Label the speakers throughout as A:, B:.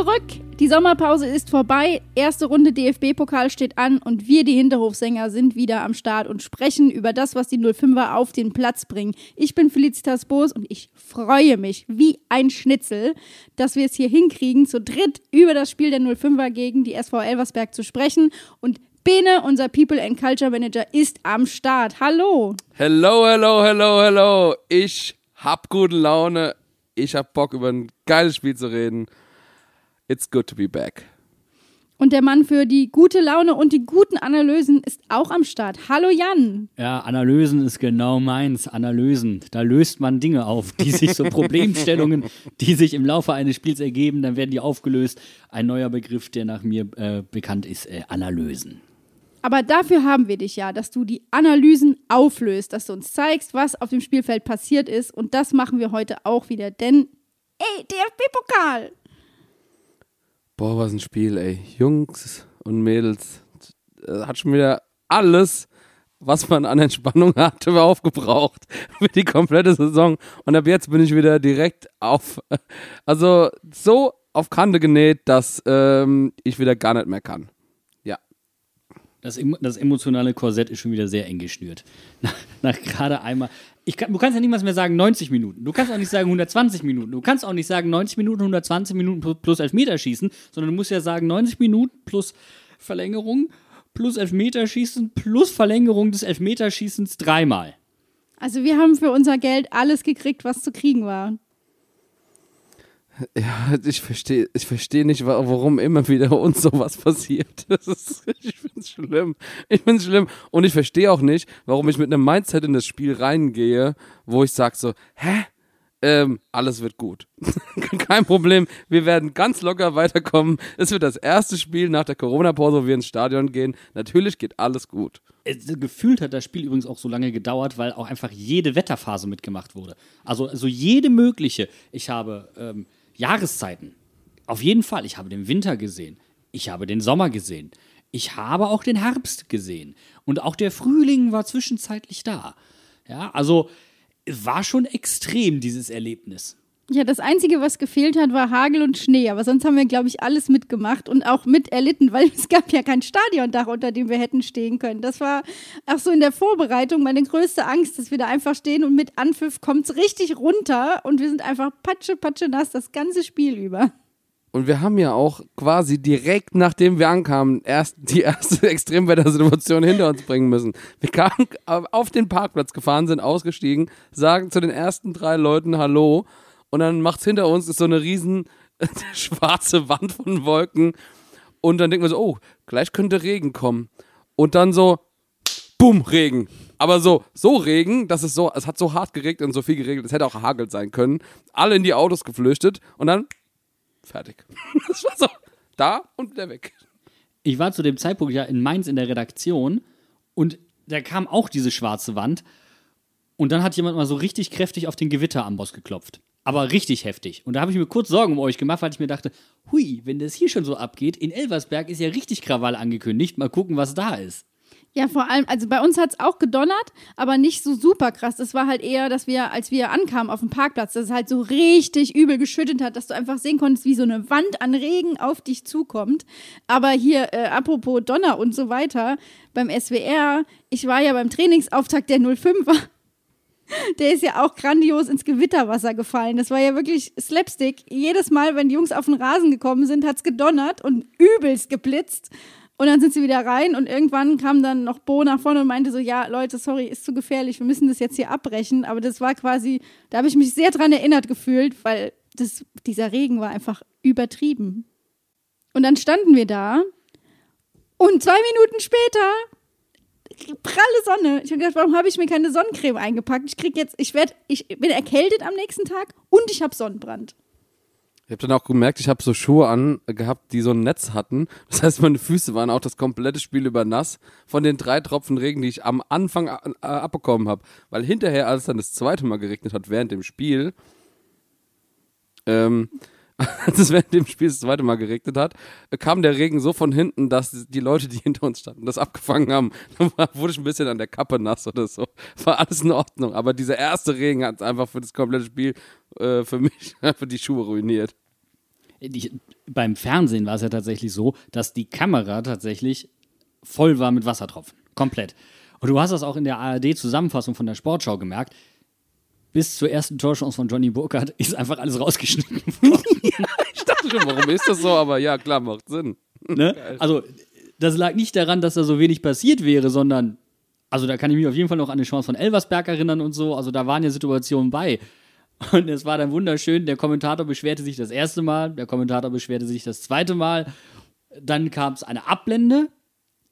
A: Zurück. Die Sommerpause ist vorbei. Erste Runde DFB-Pokal steht an und wir, die Hinterhofsänger, sind wieder am Start und sprechen über das, was die 05er auf den Platz bringen. Ich bin Felicitas Boos und ich freue mich wie ein Schnitzel, dass wir es hier hinkriegen, zu dritt über das Spiel der 05er gegen die SV Elversberg zu sprechen. Und Bene, unser People and Culture Manager, ist am Start. Hallo.
B: Hello, hello, hello, hello. Ich hab gute Laune ich habe Bock, über ein geiles Spiel zu reden. It's good to be back.
A: Und der Mann für die gute Laune und die guten Analysen ist auch am Start. Hallo Jan.
C: Ja, Analysen ist genau meins. Analysen. Da löst man Dinge auf, die sich so Problemstellungen, die sich im Laufe eines Spiels ergeben, dann werden die aufgelöst. Ein neuer Begriff, der nach mir äh, bekannt ist, äh, Analysen.
A: Aber dafür haben wir dich ja, dass du die Analysen auflöst, dass du uns zeigst, was auf dem Spielfeld passiert ist. Und das machen wir heute auch wieder, denn, ey, DFB-Pokal!
B: Boah, was ein Spiel, ey. Jungs und Mädels, äh, hat schon wieder alles, was man an Entspannung hatte, aufgebraucht für die komplette Saison. Und ab jetzt bin ich wieder direkt auf, also so auf Kante genäht, dass ähm, ich wieder gar nicht mehr kann.
C: Das, das, emotionale Korsett ist schon wieder sehr eng geschnürt. Nach, nach gerade einmal. Kann, du kannst ja niemals mehr sagen 90 Minuten. Du kannst auch nicht sagen 120 Minuten. Du kannst auch nicht sagen 90 Minuten, 120 Minuten plus, plus Elfmeterschießen, sondern du musst ja sagen 90 Minuten plus Verlängerung plus Elfmeterschießen plus Verlängerung des Elfmeterschießens dreimal.
A: Also wir haben für unser Geld alles gekriegt, was zu kriegen war.
B: Ja, ich verstehe ich versteh nicht, warum immer wieder uns sowas passiert. Ist, ich finde es schlimm. Ich finde es schlimm. Und ich verstehe auch nicht, warum ich mit einem Mindset in das Spiel reingehe, wo ich sage so, hä? Ähm, alles wird gut. Kein Problem. Wir werden ganz locker weiterkommen. Es wird das erste Spiel nach der Corona-Pause, wo wir ins Stadion gehen. Natürlich geht alles gut.
C: Gefühlt hat das Spiel übrigens auch so lange gedauert, weil auch einfach jede Wetterphase mitgemacht wurde. Also, also jede mögliche. Ich habe ähm, Jahreszeiten. Auf jeden Fall. Ich habe den Winter gesehen. Ich habe den Sommer gesehen. Ich habe auch den Herbst gesehen. Und auch der Frühling war zwischenzeitlich da. Ja, also es war schon extrem, dieses Erlebnis.
A: Ja, das Einzige, was gefehlt hat, war Hagel und Schnee. Aber sonst haben wir, glaube ich, alles mitgemacht und auch mit erlitten, weil es gab ja kein Stadiondach, unter dem wir hätten stehen können. Das war auch so in der Vorbereitung meine größte Angst, dass wir da einfach stehen und mit Anpfiff kommt es richtig runter und wir sind einfach patsche, patsche nass das ganze Spiel über.
B: Und wir haben ja auch quasi direkt nachdem wir ankamen, erst die erste Extremwettersituation hinter uns bringen müssen. Wir kamen auf den Parkplatz gefahren, sind ausgestiegen, sagen zu den ersten drei Leuten Hallo und dann macht's hinter uns ist so eine riesen schwarze Wand von Wolken und dann denken wir so, oh, gleich könnte Regen kommen. Und dann so, bumm, Regen. Aber so, so Regen, dass es so, es hat so hart geregnet und so viel geregnet, es hätte auch hagelt sein können. Alle in die Autos geflüchtet und dann fertig. Das war so, da und wieder weg.
C: Ich war zu dem Zeitpunkt ja in Mainz in der Redaktion und da kam auch diese schwarze Wand und dann hat jemand mal so richtig kräftig auf den Gewitteramboss geklopft aber richtig heftig. Und da habe ich mir kurz Sorgen um euch gemacht, weil ich mir dachte, hui, wenn das hier schon so abgeht, in Elversberg ist ja richtig Krawall angekündigt. Mal gucken, was da ist.
A: Ja, vor allem, also bei uns hat es auch gedonnert, aber nicht so super krass. Das war halt eher, dass wir, als wir ankamen auf dem Parkplatz, dass es halt so richtig übel geschüttet hat, dass du einfach sehen konntest, wie so eine Wand an Regen auf dich zukommt. Aber hier, äh, apropos Donner und so weiter, beim SWR, ich war ja beim Trainingsauftakt der 05er der ist ja auch grandios ins Gewitterwasser gefallen. Das war ja wirklich Slapstick. Jedes Mal, wenn die Jungs auf den Rasen gekommen sind, hat es gedonnert und übelst geblitzt. Und dann sind sie wieder rein und irgendwann kam dann noch Bo nach vorne und meinte so, ja, Leute, sorry, ist zu gefährlich, wir müssen das jetzt hier abbrechen. Aber das war quasi, da habe ich mich sehr dran erinnert gefühlt, weil das, dieser Regen war einfach übertrieben. Und dann standen wir da und zwei Minuten später pralle Sonne. Ich habe gedacht, warum habe ich mir keine Sonnencreme eingepackt? Ich krieg jetzt, ich werde, ich bin erkältet am nächsten Tag und ich habe Sonnenbrand.
B: Ich habe dann auch gemerkt, ich habe so Schuhe an gehabt, die so ein Netz hatten. Das heißt, meine Füße waren auch das komplette Spiel über nass von den drei Tropfen Regen, die ich am Anfang äh, abbekommen habe. Weil hinterher, als es dann das zweite Mal geregnet hat während dem Spiel, ähm, als es während dem Spiel das zweite Mal geregnet hat, kam der Regen so von hinten, dass die Leute, die hinter uns standen, das abgefangen haben. Dann wurde ich ein bisschen an der Kappe nass oder so. War alles in Ordnung. Aber dieser erste Regen hat einfach für das komplette Spiel äh, für mich, für die Schuhe ruiniert.
C: ich, beim Fernsehen war es ja tatsächlich so, dass die Kamera tatsächlich voll war mit Wassertropfen. Komplett. Und du hast das auch in der ARD-Zusammenfassung von der Sportschau gemerkt. Bis zur ersten Torchance von Johnny Burkhardt ist einfach alles rausgeschnitten worden.
B: Ich dachte schon, warum ist das so? Aber ja, klar, macht Sinn.
C: Ne? Also, das lag nicht daran, dass da so wenig passiert wäre, sondern, also da kann ich mich auf jeden Fall noch an die Chance von Elversberg erinnern und so. Also, da waren ja Situationen bei. Und es war dann wunderschön. Der Kommentator beschwerte sich das erste Mal, der Kommentator beschwerte sich das zweite Mal. Dann kam es eine Abblende.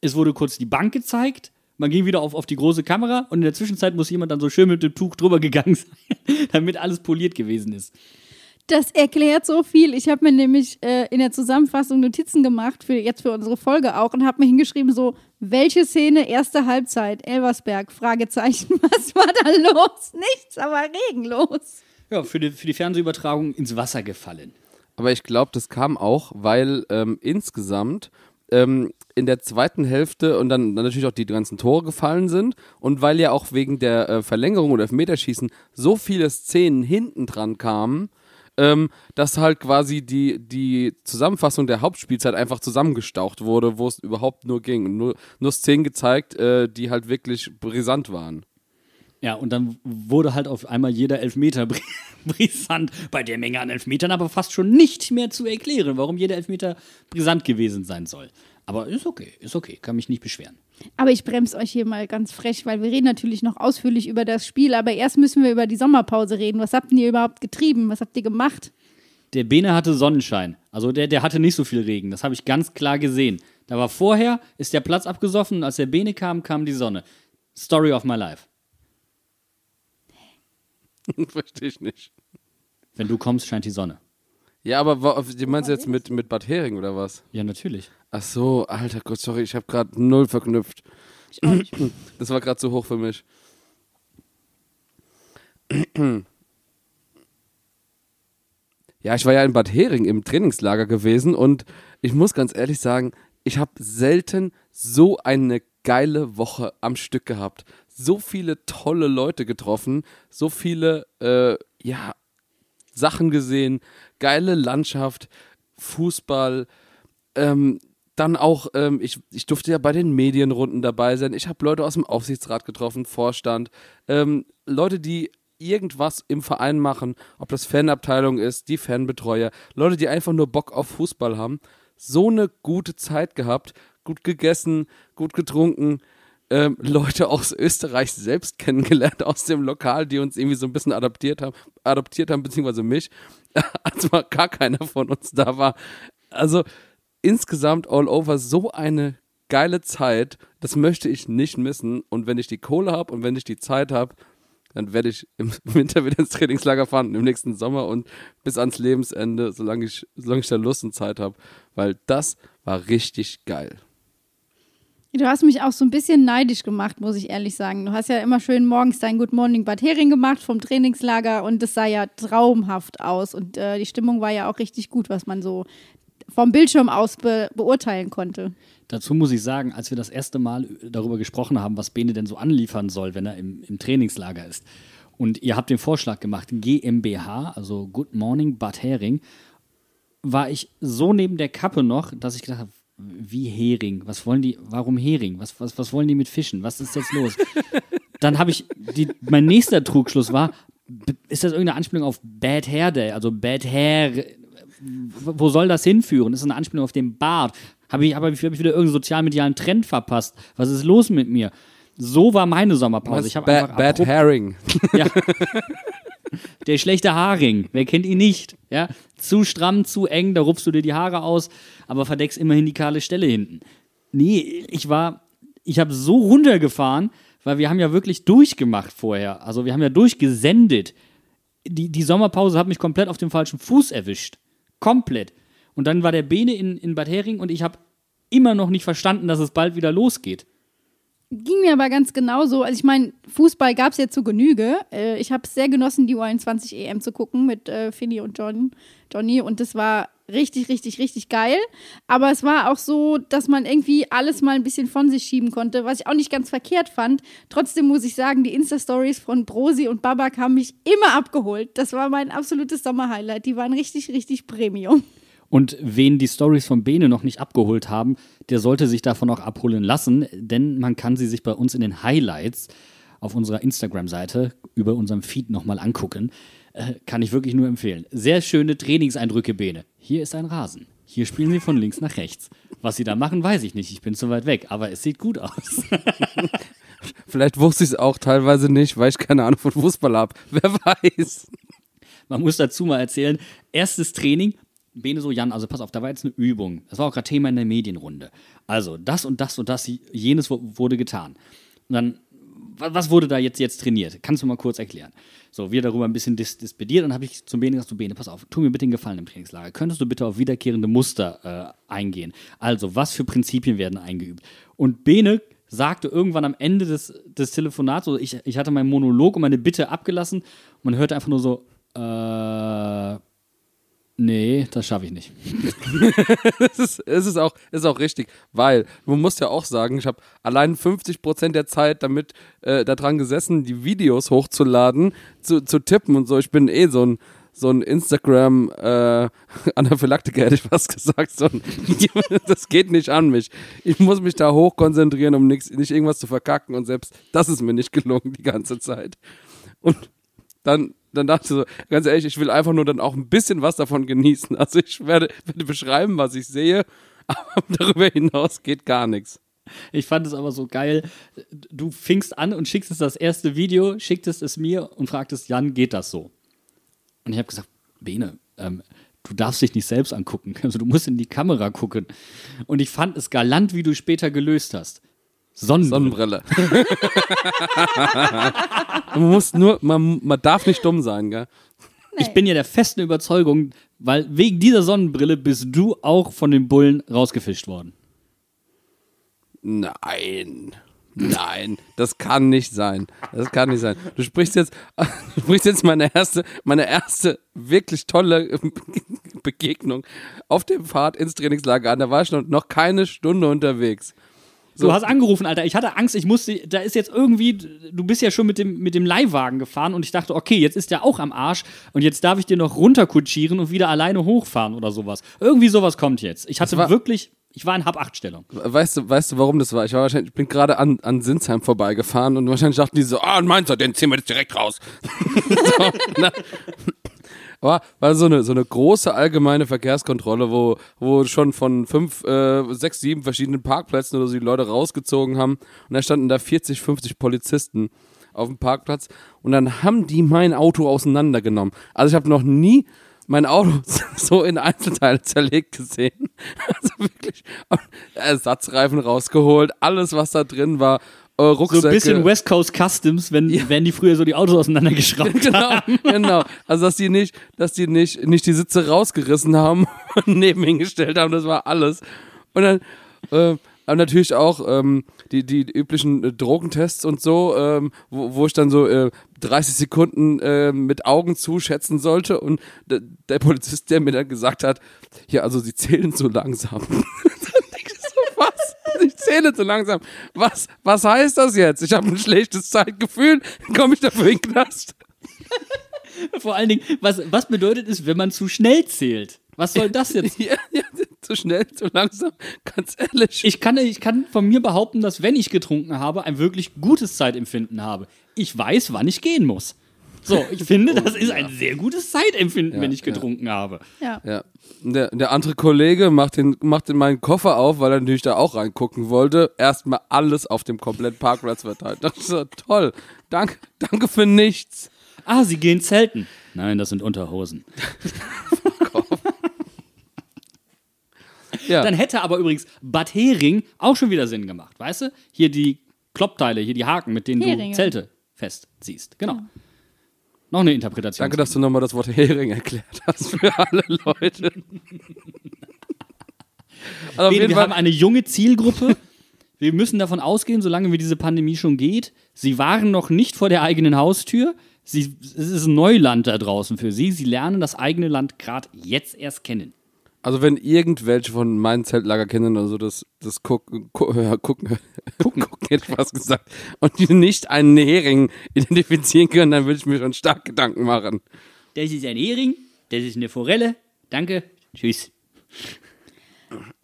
C: Es wurde kurz die Bank gezeigt. Man ging wieder auf, auf die große Kamera und in der Zwischenzeit muss jemand dann so schön mit dem Tuch drüber gegangen sein, damit alles poliert gewesen ist.
A: Das erklärt so viel. Ich habe mir nämlich äh, in der Zusammenfassung Notizen gemacht, für jetzt für unsere Folge auch, und habe mir hingeschrieben, so, welche Szene, erste Halbzeit, Elversberg, Fragezeichen, was war da los? Nichts, aber regenlos.
C: Ja, für die, für die Fernsehübertragung ins Wasser gefallen.
B: Aber ich glaube, das kam auch, weil ähm, insgesamt ähm, in der zweiten Hälfte und dann, dann natürlich auch die ganzen Tore gefallen sind und weil ja auch wegen der äh, Verlängerung oder Elfmeterschießen so viele Szenen hinten dran kamen, ähm, dass halt quasi die, die Zusammenfassung der Hauptspielzeit einfach zusammengestaucht wurde, wo es überhaupt nur ging. Nur, nur Szenen gezeigt, äh, die halt wirklich brisant waren.
C: Ja, und dann wurde halt auf einmal jeder Elfmeter bri- brisant, bei der Menge an Elfmetern aber fast schon nicht mehr zu erklären, warum jeder Elfmeter brisant gewesen sein soll. Aber ist okay, ist okay, kann mich nicht beschweren.
A: Aber ich bremse euch hier mal ganz frech, weil wir reden natürlich noch ausführlich über das Spiel, aber erst müssen wir über die Sommerpause reden. Was habt ihr überhaupt getrieben? Was habt ihr gemacht?
C: Der Bene hatte Sonnenschein. Also der, der hatte nicht so viel Regen. Das habe ich ganz klar gesehen. Da war vorher, ist der Platz abgesoffen und als der Bene kam, kam die Sonne. Story of my life.
B: Verstehe ich nicht.
C: Wenn du kommst, scheint die Sonne.
B: Ja, aber wa- du meinst jetzt mit, mit Bad Hering oder was?
C: Ja, natürlich.
B: Ach so, alter Gott, sorry, ich habe gerade null verknüpft.
A: Ich auch nicht.
B: Das war gerade zu hoch für mich. Ja, ich war ja in Bad Hering im Trainingslager gewesen und ich muss ganz ehrlich sagen, ich habe selten so eine geile Woche am Stück gehabt. So viele tolle Leute getroffen, so viele, äh, ja, Sachen gesehen, geile Landschaft, Fußball, ähm, dann auch, ähm, ich, ich durfte ja bei den Medienrunden dabei sein. Ich habe Leute aus dem Aufsichtsrat getroffen, Vorstand, ähm, Leute, die irgendwas im Verein machen, ob das Fanabteilung ist, die Fanbetreuer, Leute, die einfach nur Bock auf Fußball haben. So eine gute Zeit gehabt, gut gegessen, gut getrunken. Ähm, Leute aus Österreich selbst kennengelernt, aus dem Lokal, die uns irgendwie so ein bisschen adaptiert haben, adoptiert haben, beziehungsweise mich, als mal gar keiner von uns da war. Also insgesamt all over so eine geile Zeit, das möchte ich nicht missen. Und wenn ich die Kohle habe und wenn ich die Zeit habe, dann werde ich im Winter wieder ins Trainingslager fahren, im nächsten Sommer und bis ans Lebensende, solange ich, solange ich da Lust und Zeit habe. Weil das war richtig geil.
A: Du hast mich auch so ein bisschen neidisch gemacht, muss ich ehrlich sagen. Du hast ja immer schön morgens dein Good Morning Bad Hering gemacht vom Trainingslager und es sah ja traumhaft aus und äh, die Stimmung war ja auch richtig gut, was man so vom Bildschirm aus be beurteilen konnte.
C: Dazu muss ich sagen, als wir das erste Mal darüber gesprochen haben, was Bene denn so anliefern soll, wenn er im, im Trainingslager ist. Und ihr habt den Vorschlag gemacht, GmbH, also Good Morning Bad Hering, war ich so neben der Kappe noch, dass ich gedacht habe, wie Hering? Was wollen die? Warum Hering? Was, was, was wollen die mit Fischen? Was ist jetzt los? Dann habe ich, die, mein nächster Trugschluss war, ist das irgendeine Anspielung auf Bad Hair Day? Also Bad Hair, wo soll das hinführen? Ist das eine Anspielung auf den Bart? Habe ich, ich, hab ich wieder irgendeinen sozialmedialen Trend verpasst? Was ist los mit mir? So war meine Sommerpause. Ich habe
B: Bad, Herring.
C: ja. Der schlechte Haarring, wer kennt ihn nicht? Ja? Zu stramm, zu eng, da rupfst du dir die Haare aus, aber verdeckst immerhin die kahle Stelle hinten. Nee, ich war, ich habe so runtergefahren, weil wir haben ja wirklich durchgemacht vorher. Also wir haben ja durchgesendet. Die, die Sommerpause hat mich komplett auf dem falschen Fuß erwischt. Komplett. Und dann war der Bene in, in Bad Hering und ich habe immer noch nicht verstanden, dass es bald wieder losgeht.
A: Ging mir aber ganz genauso. Also ich meine, Fußball gab es ja zu Genüge. Äh, ich habe es sehr genossen, die U21 EM zu gucken mit äh, Finny und John, Johnny. Und das war richtig, richtig, richtig geil. Aber es war auch so, dass man irgendwie alles mal ein bisschen von sich schieben konnte, was ich auch nicht ganz verkehrt fand. Trotzdem muss ich sagen, die Insta-Stories von Brosi und Babak haben mich immer abgeholt. Das war mein absolutes Sommerhighlight. Die waren richtig, richtig Premium.
C: Und wen die Stories von Bene noch nicht abgeholt haben, der sollte sich davon auch abholen lassen, denn man kann sie sich bei uns in den Highlights auf unserer Instagram-Seite über unserem Feed nochmal angucken. Äh, kann ich wirklich nur empfehlen. Sehr schöne Trainingseindrücke, Bene. Hier ist ein Rasen. Hier spielen sie von links nach rechts. Was sie da machen, weiß ich nicht. Ich bin zu weit weg, aber es sieht gut aus.
B: Vielleicht wusste ich es auch teilweise nicht, weil ich keine Ahnung von Fußball habe. Wer weiß.
C: Man muss dazu mal erzählen, erstes Training, Bene so, Jan, also pass auf, da war jetzt eine Übung. Das war auch gerade Thema in der Medienrunde. Also, das und das und das, jenes wurde getan. Und dann, was wurde da jetzt, jetzt trainiert? Kannst du mal kurz erklären? So, wir darüber ein bisschen dis dispediert und habe ich zum Bene gesagt, du Bene, pass auf, tu mir bitte den Gefallen im Trainingslager. Könntest du bitte auf wiederkehrende Muster äh, eingehen? Also, was für Prinzipien werden eingeübt? Und Bene sagte irgendwann am Ende des, des Telefonats, so, ich, ich hatte meinen Monolog und meine Bitte abgelassen man hörte einfach nur so, äh, Nee, das schaffe ich nicht.
B: es, ist, ist, auch, ist auch richtig, weil man muss ja auch sagen, ich habe allein 50 Prozent der Zeit damit äh, daran gesessen, die Videos hochzuladen, zu, zu tippen und so. Ich bin eh so ein, so ein Instagram äh, Anaphylaktiker, hätte ich fast gesagt. So ein, das geht nicht an mich. Ich muss mich da hoch konzentrieren, um nix, nicht irgendwas zu verkacken und selbst das ist mir nicht gelungen die ganze Zeit. Und dann dann dachte ich so, ganz ehrlich, ich will einfach nur dann auch ein bisschen was davon genießen. Also ich werde, werde beschreiben, was ich sehe, aber darüber hinaus geht gar nichts.
C: Ich fand es aber so geil. Du fingst an und schickst das erste Video, schicktest es mir und fragtest, Jan, geht das so? Und ich habe gesagt, Bene, ähm, du darfst dich nicht selbst angucken. Also du musst in die Kamera gucken. Und ich fand es galant, wie du später gelöst hast.
B: Sonnenbrille. Sonnenbrille. man muss nur, man, man darf nicht dumm sein, gell?
C: Nee. Ich bin ja der festen Überzeugung, weil wegen dieser Sonnenbrille bist du auch von den Bullen rausgefischt worden.
B: Nein. Nein, das kann nicht sein. Das kann nicht sein. Du sprichst jetzt, du sprichst jetzt meine erste, meine erste wirklich tolle Begegnung auf dem Pfad ins Trainingslager an. Da war ich noch keine Stunde unterwegs.
C: So. Du hast angerufen, Alter. Ich hatte Angst, ich musste, da ist jetzt irgendwie, du bist ja schon mit dem, mit dem Leihwagen gefahren und ich dachte, okay, jetzt ist der auch am Arsch und jetzt darf ich dir noch runterkutschieren und wieder alleine hochfahren oder sowas. Irgendwie sowas kommt jetzt. Ich hatte wirklich, ich war in Hab-8-Stellung.
B: Weißt du, weißt du, warum das war? Ich war wahrscheinlich, ich bin gerade an, an Sinsheim vorbeigefahren und wahrscheinlich dachten die so, ah, meinst du, den ziehen wir jetzt direkt raus. so, na, war, war so eine, so eine große allgemeine Verkehrskontrolle, wo, wo schon von fünf, äh, sechs, sieben verschiedenen Parkplätzen oder so die Leute rausgezogen haben. Und da standen da 40, 50 Polizisten auf dem Parkplatz. Und dann haben die mein Auto auseinandergenommen. Also ich habe noch nie mein Auto so in Einzelteile zerlegt gesehen. Also wirklich Ersatzreifen rausgeholt, alles was da drin war, äh, Rucksäcke.
C: So ein bisschen West Coast Customs, wenn, ja. wenn die früher so die Autos auseinandergeschraubt
B: genau,
C: haben.
B: Genau, also dass die nicht, dass die nicht, nicht die Sitze rausgerissen haben und neben hingestellt haben, das war alles. Und dann, äh, aber natürlich auch ähm, die, die üblichen äh, Drogentests und so, ähm, wo, wo ich dann so äh, 30 Sekunden äh, mit Augen zuschätzen sollte und der Polizist, der mir dann gesagt hat, ja, also sie zählen so langsam. ich zähle zu langsam. Was, was heißt das jetzt? Ich habe ein schlechtes Zeitgefühl, komme ich dafür in den Knast.
C: Vor allen Dingen, was, was bedeutet es, wenn man zu schnell zählt? Was soll das jetzt?
B: Ja, ja, zu schnell, zu langsam, ganz ehrlich.
C: Ich kann, ich kann von mir behaupten, dass wenn ich getrunken habe, ein wirklich gutes Zeitempfinden habe. Ich weiß, wann ich gehen muss. So, ich finde, das ist ein sehr gutes Zeitempfinden, ja, wenn ich getrunken
A: ja.
C: habe.
A: Ja.
B: ja. Der, der andere Kollege macht, den, macht den meinen Koffer auf, weil er natürlich da auch reingucken wollte. Erstmal alles auf dem kompletten Parkplatz verteilt. Das ist so toll. Danke, danke für nichts.
C: Ah, Sie gehen zelten. Nein, das sind Unterhosen. ja. Dann hätte aber übrigens Bad Hering auch schon wieder Sinn gemacht, weißt du? Hier die Kloppteile, hier die Haken, mit denen Heringe. du Zelte festziehst. Genau. Ja. Noch eine Interpretation.
B: Danke, dass du nochmal das Wort Hering erklärt hast für alle Leute.
C: also wir Fall haben eine junge Zielgruppe. Wir müssen davon ausgehen, solange wie diese Pandemie schon geht, sie waren noch nicht vor der eigenen Haustür. Sie, es ist ein Neuland da draußen für sie. Sie lernen das eigene Land gerade jetzt erst kennen.
B: Also wenn irgendwelche von meinen Zeltlagerkindern oder so das, das gucken, gucken, gucken, gucken, hätte ich fast gesagt, und die nicht einen Hering identifizieren können, dann würde ich mir schon stark Gedanken machen.
C: Das ist ein Hering, das ist eine Forelle, danke, tschüss.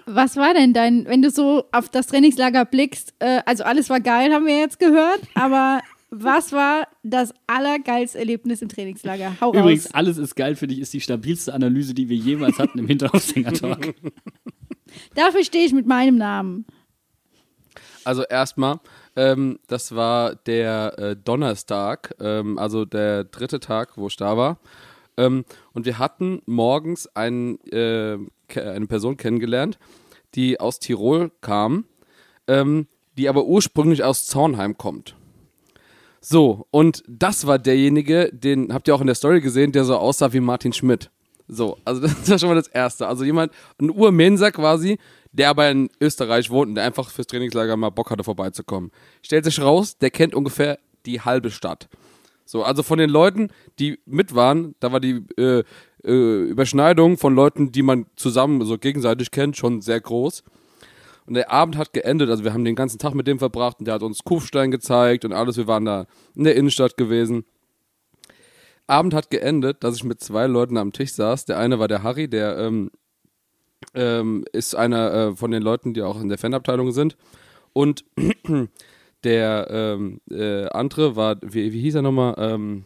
A: Was war denn dein, wenn du so auf das Trainingslager blickst, äh, also alles war geil, haben wir jetzt gehört, aber was war das allergeilste Erlebnis im Trainingslager? Hau
C: Übrigens,
A: raus.
C: alles ist geil für dich, ist die stabilste Analyse, die wir jemals hatten im Hinterhofsinger-Talk.
A: Dafür stehe ich mit meinem Namen.
B: Also erstmal, ähm, das war der äh, Donnerstag, ähm, also der dritte Tag, wo ich da war. Ähm, und wir hatten morgens einen, äh, eine Person kennengelernt, die aus Tirol kam, ähm, die aber ursprünglich aus Zornheim kommt. So, und das war derjenige, den habt ihr auch in der Story gesehen, der so aussah wie Martin Schmidt. So, also das war schon mal das Erste. Also jemand, ein Urmenser quasi, der aber in Österreich wohnt und der einfach fürs Trainingslager mal Bock hatte, vorbeizukommen. Stellt sich raus, der kennt ungefähr die halbe Stadt. So, also von den Leuten, die mit waren, da war die äh, äh, Überschneidung von Leuten, die man zusammen so gegenseitig kennt, schon sehr groß. Und der Abend hat geendet, also wir haben den ganzen Tag mit dem verbracht und der hat uns Kufstein gezeigt und alles, wir waren da in der Innenstadt gewesen. Abend hat geendet, dass ich mit zwei Leuten am Tisch saß. Der eine war der Harry, der ähm, ähm, ist einer äh, von den Leuten, die auch in der Fanabteilung sind. Und der ähm, äh, andere war, wie, wie hieß er nochmal? Ähm,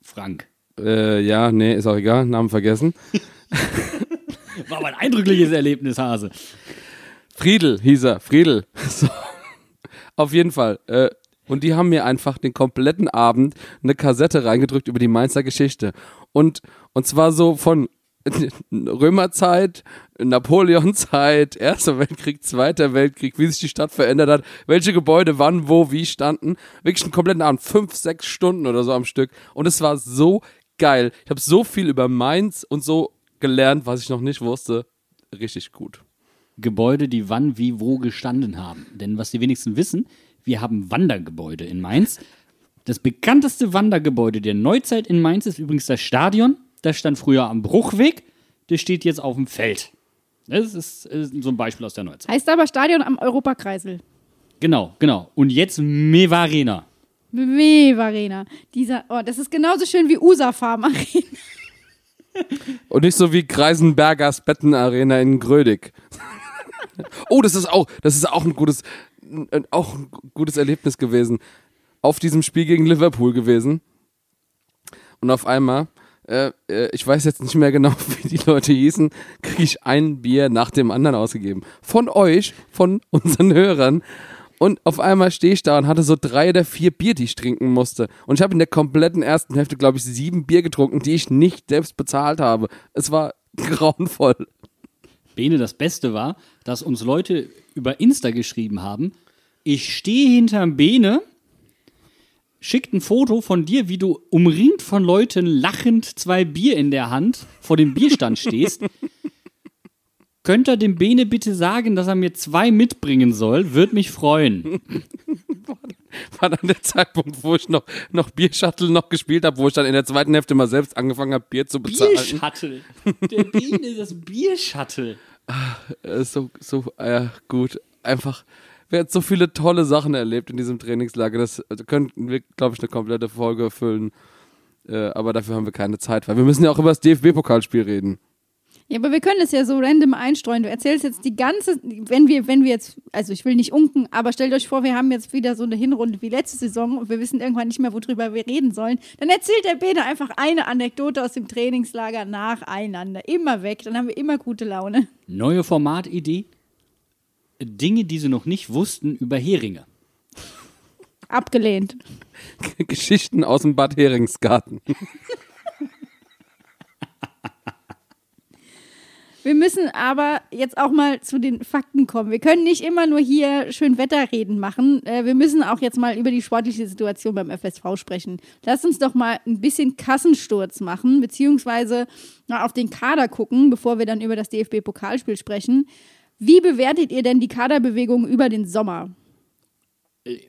C: Frank.
B: äh, ja, nee, ist auch egal, Namen vergessen.
C: War aber ein eindrückliches Erlebnis, Hase.
B: Friedel hieß er, Friedel. So. Auf jeden Fall. Äh, und die haben mir einfach den kompletten Abend eine Kassette reingedrückt über die Mainzer Geschichte. Und, und zwar so von Römerzeit, Napoleonzeit, Erster Weltkrieg, Zweiter Weltkrieg, wie sich die Stadt verändert hat, welche Gebäude wann, wo, wie standen. Wirklich einen kompletten Abend, fünf, sechs Stunden oder so am Stück. Und es war so geil. Ich habe so viel über Mainz und so gelernt, was ich noch nicht wusste. Richtig gut.
C: Gebäude, die wann, wie, wo gestanden haben. Denn was die wenigsten wissen, wir haben Wandergebäude in Mainz. Das bekannteste Wandergebäude der Neuzeit in Mainz ist übrigens das Stadion. Das stand früher am Bruchweg. Das steht jetzt auf dem Feld. Das ist, ist so ein Beispiel aus der Neuzeit.
A: Heißt aber Stadion am Europakreisel.
C: Genau, genau. Und jetzt Meva Arena.
A: Mew Arena. Dieser, oh, das ist genauso schön wie USA Farm Arena.
B: Und nicht so wie Greisenbergers Bettenarena in Grödig. Oh, das ist auch, das ist auch ein gutes, auch ein gutes Erlebnis gewesen. Auf diesem Spiel gegen Liverpool gewesen. Und auf einmal, äh, äh, ich weiß jetzt nicht mehr genau, wie die Leute hießen, kriege ich ein Bier nach dem anderen ausgegeben. Von euch, von unseren Hörern. Und auf einmal stehe ich da und hatte so drei oder vier Bier, die ich trinken musste. Und ich habe in der kompletten ersten Hälfte, glaube ich, sieben Bier getrunken, die ich nicht selbst bezahlt habe. Es war grauenvoll.
C: Bene, das Beste war, dass uns Leute über Insta geschrieben haben, ich stehe hinterm Bene, schickt ein Foto von dir, wie du umringt von Leuten lachend zwei Bier in der Hand vor dem Bierstand stehst. Könnt ihr dem Bene bitte sagen, dass er mir zwei mitbringen soll? Würde mich freuen.
B: War dann der Zeitpunkt, wo ich noch, noch Biershuttle noch gespielt habe, wo ich dann in der zweiten Hälfte mal selbst angefangen habe, Bier zu bezahlen.
C: Biershuttle. Der Bene ist das Biershuttle.
B: Äh, so, so, äh, gut. Einfach, wir haben so viele tolle Sachen erlebt in diesem Trainingslager. Das also könnten wir, glaube ich, eine komplette Folge füllen. Äh, aber dafür haben wir keine Zeit, weil wir müssen ja auch über das DFB-Pokalspiel reden.
A: Ja, aber wir können das ja so random einstreuen. Du erzählst jetzt die ganze, wenn wir, wenn wir jetzt, also ich will nicht unken, aber stellt euch vor, wir haben jetzt wieder so eine Hinrunde wie letzte Saison und wir wissen irgendwann nicht mehr, worüber wir reden sollen. Dann erzählt der Bene einfach eine Anekdote aus dem Trainingslager nacheinander. Immer weg, dann haben wir immer gute Laune.
C: Neue Formatidee. Dinge, die sie noch nicht wussten über Heringe.
A: Abgelehnt.
B: Geschichten aus dem Bad Heringsgarten.
A: Wir müssen aber jetzt auch mal zu den Fakten kommen. Wir können nicht immer nur hier schön Wetterreden machen. Äh, wir müssen auch jetzt mal über die sportliche Situation beim FSV sprechen. Lass uns doch mal ein bisschen Kassensturz machen, beziehungsweise mal auf den Kader gucken, bevor wir dann über das DFB-Pokalspiel sprechen. Wie bewertet ihr denn die Kaderbewegung über den Sommer?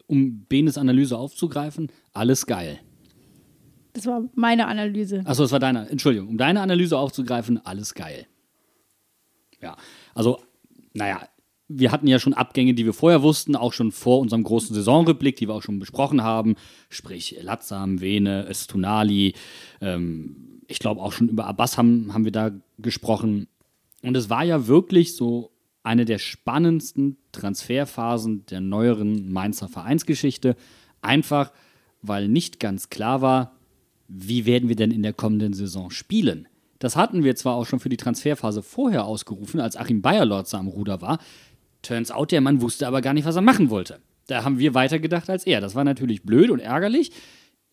C: Um Benes Analyse aufzugreifen, alles geil.
A: Das war meine Analyse.
C: Achso, das war deine. Entschuldigung. Um deine Analyse aufzugreifen, alles geil. Ja, also, naja, wir hatten ja schon Abgänge, die wir vorher wussten, auch schon vor unserem großen Saisonrückblick, die wir auch schon besprochen haben. Sprich, Latzam, Vene, Estunali. Ähm, ich glaube, auch schon über Abbas haben, haben wir da gesprochen. Und es war ja wirklich so eine der spannendsten Transferphasen der neueren Mainzer Vereinsgeschichte. Einfach, weil nicht ganz klar war, wie werden wir denn in der kommenden Saison spielen. Das hatten wir zwar auch schon für die Transferphase vorher ausgerufen, als Achim Bayerlotz am Ruder war. Turns out, der Mann wusste aber gar nicht, was er machen wollte. Da haben wir weitergedacht als er. Das war natürlich blöd und ärgerlich.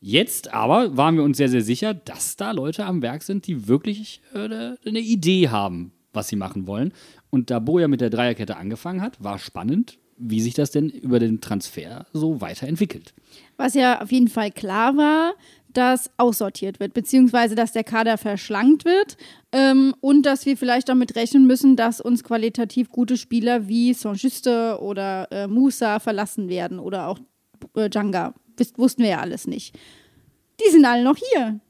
C: Jetzt aber waren wir uns sehr, sehr sicher, dass da Leute am Werk sind, die wirklich äh, eine Idee haben, was sie machen wollen. Und da Boja mit der Dreierkette angefangen hat, war spannend, wie sich das denn über den Transfer so weiterentwickelt.
A: Was ja auf jeden Fall klar war, dass aussortiert wird, beziehungsweise dass der Kader verschlankt wird ähm, und dass wir vielleicht damit rechnen müssen, dass uns qualitativ gute Spieler wie Saint-Juste oder äh, Musa verlassen werden oder auch äh, Djanga. Wus wussten wir ja alles nicht. Die sind alle noch hier.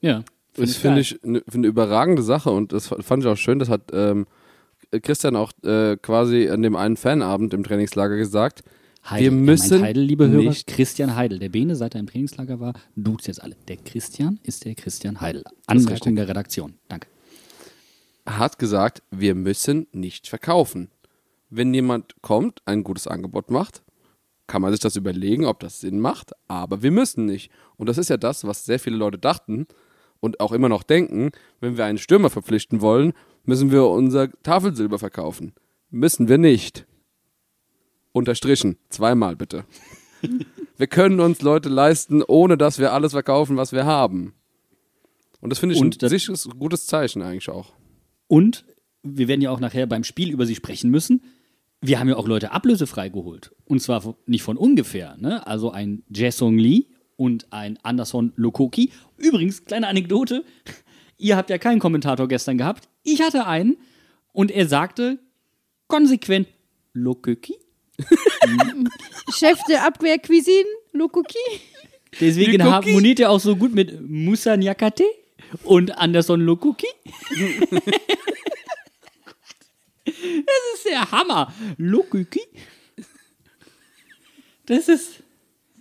C: Ja.
B: Das finde ich eine ne überragende Sache und das fand ich auch schön. Das hat ähm, Christian auch äh, quasi an dem einen Fanabend im Trainingslager gesagt.
C: Heidel,
B: wir müssen
C: meint Heidel, liebe Hörer,
B: nicht-
C: Christian Heidel. Der Bene, seit er im Trainingslager war, duzt jetzt alle. Der Christian ist der Christian Heidel. Anmerkung der Redaktion. Danke.
B: hat gesagt, wir müssen nicht verkaufen. Wenn jemand kommt, ein gutes Angebot macht, kann man sich das überlegen, ob das Sinn macht, aber wir müssen nicht. Und das ist ja das, was sehr viele Leute dachten und auch immer noch denken, wenn wir einen Stürmer verpflichten wollen, müssen wir unser Tafelsilber verkaufen. Müssen wir nicht. Unterstrichen, zweimal bitte. wir können uns Leute leisten, ohne dass wir alles verkaufen, was wir haben. Und das finde ich
C: Und
B: ein sicheres, gutes Zeichen eigentlich auch.
C: Und wir werden ja auch nachher beim Spiel über sie sprechen müssen. Wir haben ja auch Leute ablösefrei geholt. Und zwar nicht von ungefähr. Ne? Also ein Jaesong Lee und ein Anderson Lokoki. Übrigens, kleine Anekdote. Ihr habt ja keinen Kommentator gestern gehabt. Ich hatte einen. Und er sagte konsequent Lokoki.
A: Chef der Abwehr-Cuisine, Lokoki.
C: Deswegen
B: Lukoki?
C: harmoniert er auch so gut mit Musa Nyakate und Anderson Lokuki. das ist der Hammer. Lokuki. Das ist.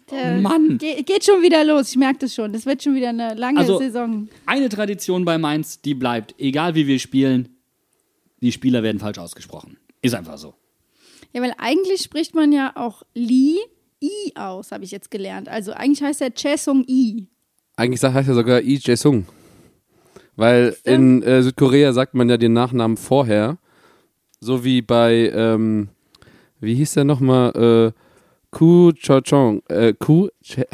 A: Der
C: Mann.
A: Ge geht schon wieder los, ich merke das schon. Das wird schon wieder eine lange
C: Also-
A: Saison.
C: Eine Tradition bei Mainz, die bleibt. Egal wie wir spielen, die Spieler werden falsch ausgesprochen. Ist einfach so.
A: Ja, weil eigentlich spricht man ja auch Lee I aus, habe ich jetzt gelernt. Also eigentlich heißt er Chesung I.
B: Eigentlich sagt- heißt er sogar Lee Jae-sung. Weil in äh, Südkorea sagt man ja den Nachnamen vorher. So wie bei, ähm, wie hieß der nochmal? Äh, Ku Cho-chong. Äh, Ku. Che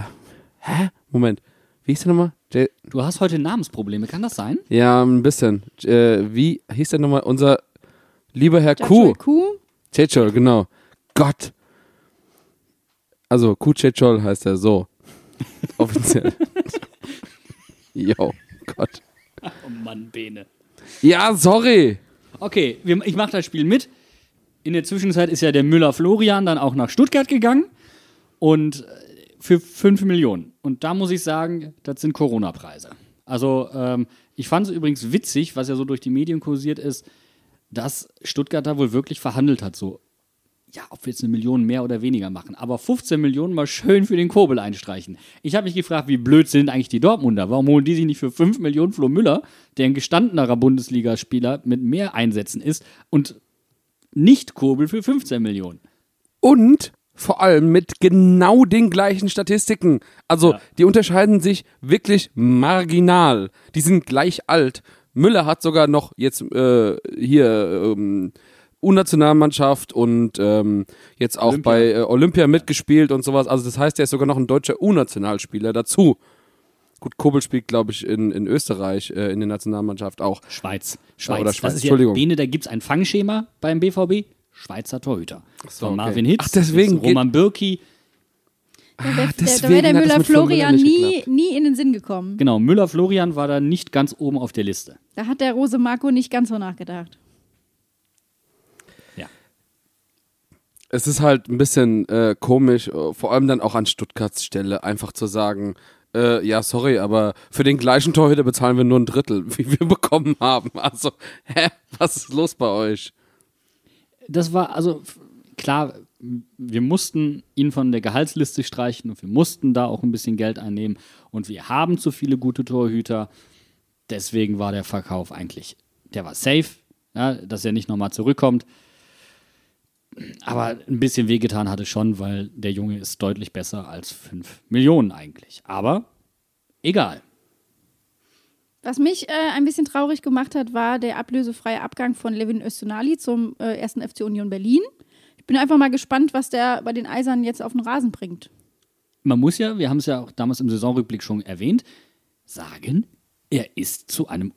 B: Hä? Moment. Wie hieß der nochmal? Jae-
C: Du hast heute Namensprobleme, kann das sein?
B: Ja, ein bisschen. Äh, wie hieß der nochmal? Unser lieber Herr Ku.
A: Ku.
B: Chechol, genau. Gott. Also, Ku Chechol heißt er so. Offiziell. Jo, Gott.
C: Oh Mann, Bene.
B: Ja, sorry.
C: Okay, wir, ich mache das Spiel mit. In der Zwischenzeit ist ja der Müller Florian dann auch nach Stuttgart gegangen und äh, für 5 Millionen. Und da muss ich sagen, das sind Corona-Preise. Also ähm, ich fand es übrigens witzig, was ja so durch die Medien kursiert ist, dass Stuttgart da wohl wirklich verhandelt hat, so, ja, ob wir jetzt eine Million mehr oder weniger machen, aber 15 Millionen mal schön für den Kobel einstreichen. Ich habe mich gefragt, wie blöd sind eigentlich die Dortmunder? Warum holen die sich nicht für 5 Millionen Flo Müller, der ein gestandenerer Bundesligaspieler mit mehr Einsätzen ist, und nicht Kobel für 15 Millionen?
B: Und vor allem mit genau den gleichen Statistiken. Also,
C: Ja.
B: die unterscheiden sich wirklich marginal. Die sind gleich alt. Müller hat sogar noch jetzt äh, hier ähm, U-Nationalmannschaft und ähm, jetzt auch
C: Olympia.
B: bei äh, Olympia mitgespielt und sowas. Also, das heißt, er ist sogar noch ein deutscher U-Nationalspieler dazu. Gut, Kobel spielt, glaube ich, in, in Österreich äh, in der Nationalmannschaft auch.
C: Schweiz. Schweiz.
B: oder Schweiz,
C: Das ist
B: Entschuldigung.
C: Ja, Bene, da gibt es ein Fangschema beim BVB. Schweizer Torhüter.
B: so,
C: Von
B: okay.
C: Marvin Hitz,
B: Ach, deswegen
C: Roman Birki.
A: Da wäre der,
B: das
A: Müller nie, nie in den Sinn gekommen.
C: Genau, Müller Florian war da nicht ganz oben auf der Liste.
A: Da hat der Rose Marco nicht ganz so nachgedacht.
C: Ja.
B: Es ist halt ein bisschen äh, komisch, äh, vor allem dann auch an Stuttgarts Stelle, einfach zu sagen, äh, ja, sorry, aber für den gleichen Torhüter bezahlen wir nur ein Drittel, wie wir bekommen haben. Also, hä, was ist los bei euch?
C: Das war, also klar, wir mussten ihn von der Gehaltsliste streichen und wir mussten da auch ein bisschen Geld einnehmen und wir haben zu viele gute Torhüter. Deswegen war der Verkauf eigentlich der war safe, ja, dass er nicht nochmal zurückkommt. Aber ein bisschen wehgetan hatte schon, weil der Junge ist deutlich besser als 5 Millionen eigentlich. Aber egal.
A: Was mich äh, ein bisschen traurig gemacht hat, war der ablösefreie Abgang von Levin Öztunali zum äh, ersten FC Union Berlin. Ich bin einfach mal gespannt, was der bei den Eisern jetzt auf den Rasen bringt.
C: Man muss ja, wir haben es ja auch damals im Saisonrückblick schon erwähnt, sagen, er ist zu einem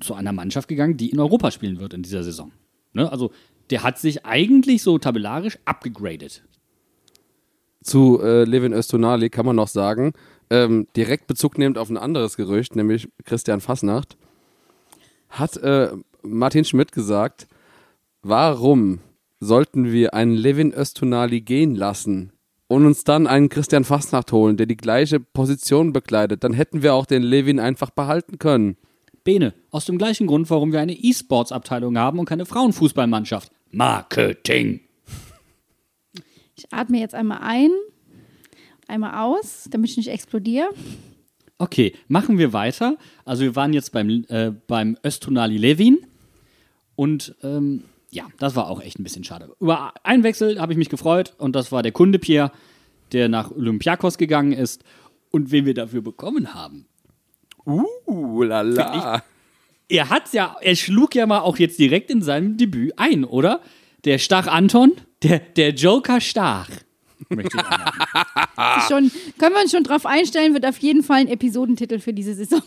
C: zu einer Mannschaft gegangen, die in Europa spielen wird in dieser Saison. Ne? Also der hat sich eigentlich so tabellarisch abgegradet.
B: Zu äh, Levin Östonali kann man noch sagen, ähm, direkt Bezug nehmend auf ein anderes Gerücht, nämlich Christian Fasnacht, hat äh, Martin Schmidt gesagt, warum sollten wir einen Levin Östonali gehen lassen und uns dann einen Christian Fasnacht holen, der die gleiche Position bekleidet? Dann hätten wir auch den Levin einfach behalten können.
C: Bene, aus dem gleichen Grund, warum wir eine E-Sports-Abteilung haben und keine Frauenfußballmannschaft. Marketing.
A: Ich atme jetzt einmal ein, einmal aus, damit ich nicht explodiere.
C: Okay, machen wir weiter. Also wir waren jetzt beim, äh, beim Östunali Levin und ähm, ja, das war auch echt ein bisschen schade. Über einen Wechsel habe ich mich gefreut und das war der Kunde Pierre, der nach Olympiakos gegangen ist und wen wir dafür bekommen haben.
B: Uh, lala.
C: Er hat's ja, er schlug ja mal auch jetzt direkt in seinem Debüt ein, oder? Der Stach Anton, der, der Joker Stach. Möchte ich
A: Schon, können wir uns schon drauf einstellen, wird auf jeden Fall ein Episodentitel für diese Saison.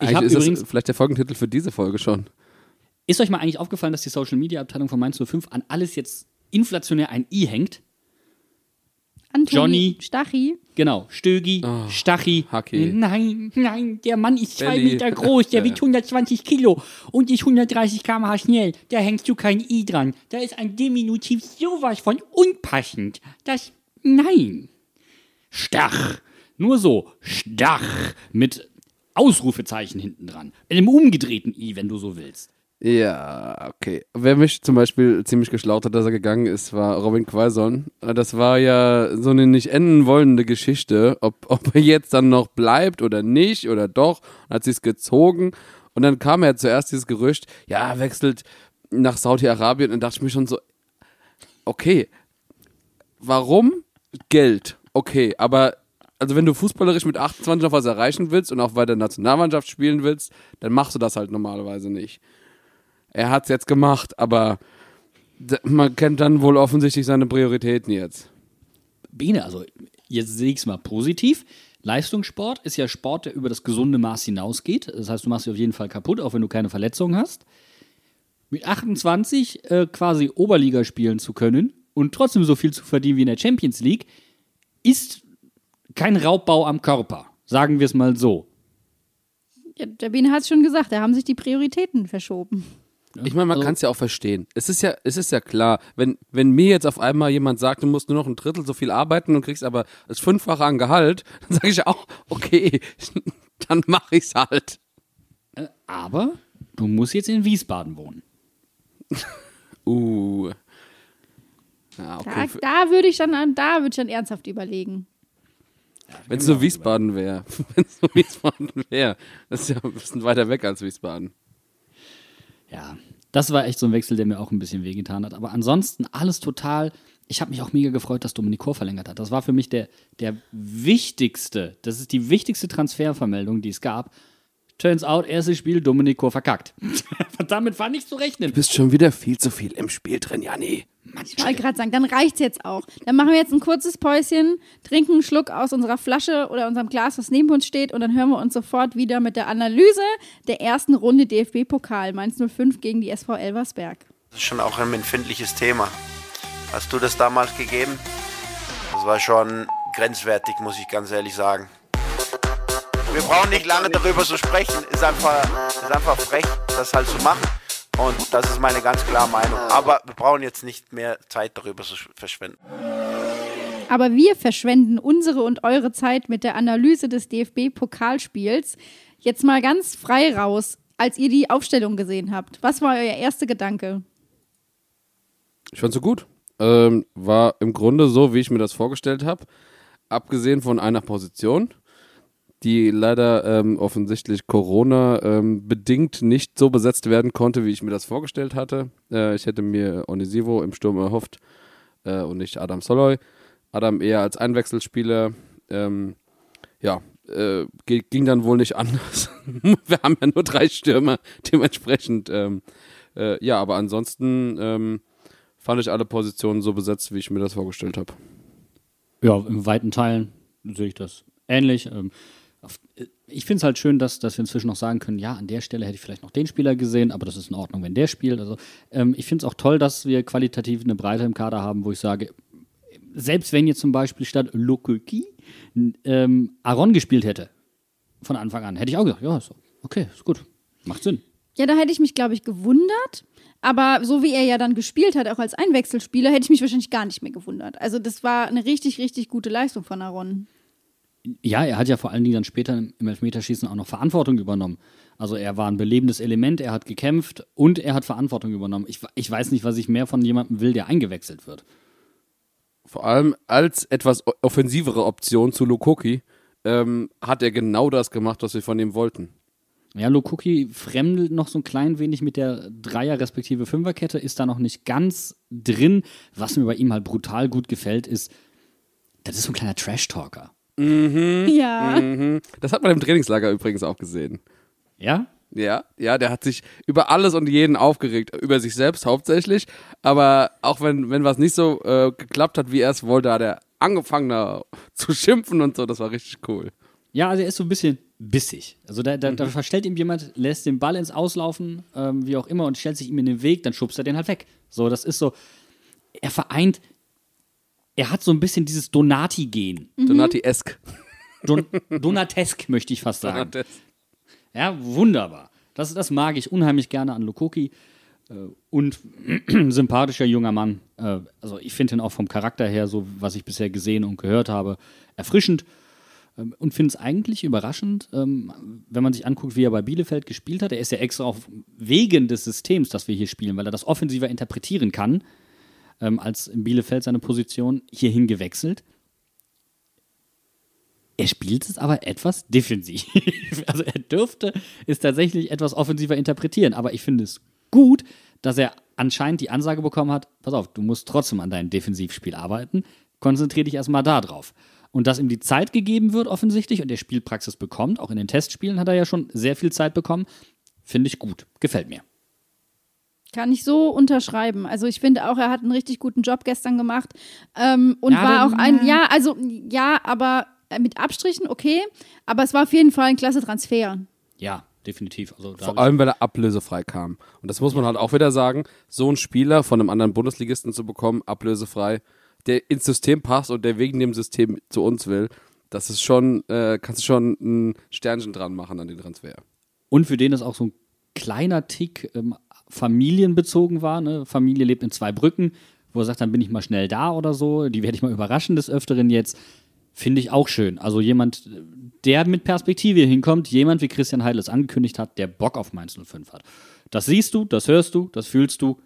C: Ich
B: Eigentlich
C: habe
B: ist
C: übrigens,
B: das vielleicht der Folgentitel für diese Folge schon.
C: Ist euch mal eigentlich aufgefallen, dass die Social Media Abteilung von Mainz 05 an alles jetzt inflationär ein I hängt?
A: Antoni
C: Johnny.
A: Stachi.
C: Genau, Stögi, Stachi.
B: Haki.
C: Nein, nein, der Mann ist zwei
B: Belly.
C: Meter groß, der
B: Ja.
C: wiegt 120 Kilo und ist 130 km/h schnell. Da hängst du kein I dran. Da ist ein Diminutiv sowas von unpassend. Das, nein. Stach. Nur so, Stach. Mit Ausrufezeichen hinten dran. In einem umgedrehten I, wenn du so willst.
B: Ja, okay. Wer mich zum Beispiel ziemlich geschlaucht hat, dass er gegangen ist, war Robin Quaison. Das war ja so eine nicht enden wollende Geschichte, ob, ob er jetzt dann noch bleibt oder nicht oder doch. Hat sie es gezogen und dann kam ja zuerst dieses Gerücht, ja, wechselt nach Saudi-Arabien und dachte ich mir schon so, okay, warum? Geld, okay, aber also wenn du fußballerisch mit 28 noch was erreichen willst und auch bei der Nationalmannschaft spielen willst, dann machst du das halt normalerweise nicht. Er hat's jetzt gemacht, aber man kennt dann wohl offensichtlich seine Prioritäten jetzt.
C: Bene, also jetzt sehe ich es mal positiv. Leistungssport ist ja Sport, der über das gesunde Maß hinausgeht. Das heißt, du machst dich auf jeden Fall kaputt, auch wenn du keine Verletzungen hast. Mit 28 äh, quasi Oberliga spielen zu können und trotzdem so viel zu verdienen wie in der Champions League, ist kein Raubbau am Körper. Sagen wir es mal so.
A: Ja, der Biene hat es schon gesagt, da haben sich die Prioritäten verschoben.
B: Ich meine, man
C: Also-
B: kann es ja auch verstehen. Es ist ja, es ist ja klar, wenn, wenn mir jetzt auf einmal jemand sagt, du musst nur noch ein Drittel so viel arbeiten und kriegst aber das Fünffache an Gehalt, dann sage ich auch, okay, dann mache ich's halt.
C: Aber du musst jetzt in Wiesbaden wohnen.
B: Uh. Ja,
A: Da,
B: okay.
A: da würde ich dann, da würde ich dann ernsthaft überlegen.
B: Wenn es so Wiesbaden wäre. Wenn es so Wiesbaden wäre. Das ist ja ein bisschen weiter weg als Wiesbaden.
C: Ja, das war echt so ein Wechsel, der mir auch ein bisschen wehgetan hat. Aber ansonsten alles total. Ich habe mich auch mega gefreut, dass Dominik Kor verlängert hat. Das war für mich der, der wichtigste, das ist die wichtigste Transfervermeldung, die es gab. Turns out, erstes Spiel, Dominik Kor verkackt. Damit war nicht zu rechnen.
B: Du bist schon wieder viel zu viel im Spiel drin, Janni.
A: Ich wollte gerade sagen, dann reicht's jetzt auch. Dann machen wir jetzt ein kurzes Päuschen, trinken einen Schluck aus unserer Flasche oder unserem Glas, was neben uns steht, und dann hören wir uns sofort wieder mit der Analyse der ersten Runde DFB-Pokal Mainz 05 gegen die SV Elversberg.
D: Das ist schon auch ein empfindliches Thema. Hast du das damals gegeben? Das war schon grenzwertig, muss ich ganz ehrlich sagen. Wir brauchen nicht lange darüber zu sprechen. Ist einfach, ist einfach frech, das halt zu machen. Und das ist meine ganz klare Meinung. Aber wir brauchen jetzt nicht mehr Zeit darüber zu verschwenden.
A: Aber wir verschwenden unsere und eure Zeit mit der Analyse des DFB-Pokalspiels. Jetzt mal ganz frei raus, als ihr die Aufstellung gesehen habt. Was war euer erster Gedanke?
B: Ich fand's so gut. Ähm, war im Grunde so, wie ich mir das vorgestellt habe. Abgesehen von einer Position. Die leider ähm, offensichtlich Corona ähm, bedingt nicht so besetzt werden konnte, wie ich mir das vorgestellt hatte. Äh, ich hätte mir Onisivo im Sturm erhofft äh, und nicht Adam Soloy. Adam eher als Einwechselspieler. Ähm, ja, äh, ging dann wohl nicht anders. Wir haben ja nur drei Stürmer, dementsprechend. Ähm, äh, ja, aber ansonsten ähm, fand ich alle Positionen so besetzt, wie ich mir das vorgestellt habe.
C: Ja, in weiten Teilen sehe ich das ähnlich. Ähm, äh, ich finde es halt schön, dass, dass wir inzwischen noch sagen können, ja, an der Stelle hätte ich vielleicht noch den Spieler gesehen, aber das ist in Ordnung, wenn der spielt. Also ähm, ich finde es auch toll, dass wir qualitativ eine Breite im Kader haben, wo ich sage, selbst wenn jetzt zum Beispiel statt Lokoki ähm, Aaron gespielt hätte, von Anfang an, hätte ich auch gesagt, ja, so, okay, ist gut, macht Sinn.
A: Ja, da hätte ich mich, glaube ich, gewundert. Aber so wie er ja dann gespielt hat, auch als Einwechselspieler, hätte ich mich wahrscheinlich gar nicht mehr gewundert. Also das war eine richtig, richtig gute Leistung von Aaron.
C: Ja, er hat ja vor allen Dingen dann später im Elfmeterschießen auch noch Verantwortung übernommen. Also er war ein belebendes Element, er hat gekämpft und er hat Verantwortung übernommen. Ich, ich weiß nicht, was ich mehr von jemandem will, der eingewechselt wird.
B: Vor allem als etwas offensivere Option zu Lukoki ähm, hat er genau das gemacht, was wir von ihm wollten.
C: Ja, Lukoki fremdelt noch so ein klein wenig mit der Dreier- respektive Fünferkette, ist da noch nicht ganz drin. Was mir bei ihm halt brutal gut gefällt, ist, das ist so ein kleiner Trash-Talker.
B: Mhm.
A: Ja.
B: Mhm. Das hat man im Trainingslager übrigens auch gesehen.
C: Ja?
B: Ja, ja, der hat sich über alles und jeden aufgeregt, über sich selbst hauptsächlich. Aber auch wenn, wenn was nicht so äh, geklappt hat, wie er es wollte, hat er angefangen da zu schimpfen und so. Das war richtig cool.
C: Ja, also er ist so ein bisschen bissig. Also da, da, da verstellt ihm jemand, lässt den Ball ins Auslaufen, ähm, wie auch immer, und stellt sich ihm in den Weg, dann schubst er den halt weg. So, das ist so, er vereint, er hat so ein bisschen dieses Donati-Gen.
B: Donati-esk.
C: Don, Donatesk, möchte ich fast sagen.
B: Donatesk.
C: Ja, wunderbar. Das, das mag ich unheimlich gerne an Lukoki. Äh, und sympathischer junger Mann. Äh, also ich finde ihn auch vom Charakter her, so was ich bisher gesehen und gehört habe, erfrischend. Ähm, und finde es eigentlich überraschend, ähm, wenn man sich anguckt, wie er bei Bielefeld gespielt hat. Er ist ja extra auf wegen des Systems, das wir hier spielen, weil er das offensiver interpretieren kann, ähm, als Bielefeld seine Position hierhin gewechselt. Er spielt es aber etwas defensiv. also er dürfte es tatsächlich etwas offensiver interpretieren. Aber ich finde es gut, dass er anscheinend die Ansage bekommen hat, pass auf, du musst trotzdem an deinem Defensivspiel arbeiten. Konzentriere dich erstmal da drauf. Und dass ihm die Zeit gegeben wird offensichtlich und er Spielpraxis bekommt, auch in den Testspielen hat er ja schon sehr viel Zeit bekommen, finde ich gut. Gefällt mir.
A: Kann ich so unterschreiben. Also ich finde auch, er hat einen richtig guten Job gestern gemacht ähm, und
C: Ja,
A: war auch ein, ja, also ja, aber äh, mit Abstrichen, okay, aber es war auf jeden Fall ein klasse Transfer.
C: Ja, definitiv. Also,
B: Vor allem, weil er ablösefrei kam. Und das muss man halt auch wieder sagen, so einen Spieler von einem anderen Bundesligisten zu bekommen, ablösefrei, der ins System passt und der wegen dem System zu uns will, das ist schon, äh, kannst du schon ein Sternchen dran machen an den Transfer.
C: Und für den es auch so ein kleiner Tick ähm, familienbezogen war. Ne? Familie lebt in zwei Brücken, wo er sagt, dann bin ich mal schnell da oder so. Die werde ich mal überraschen des Öfteren jetzt. Finde ich auch schön. Also jemand, der mit Perspektive hinkommt, jemand wie Christian Heidel es angekündigt hat, der Bock auf Mainz 05 hat. Das siehst du, das hörst du, das fühlst du.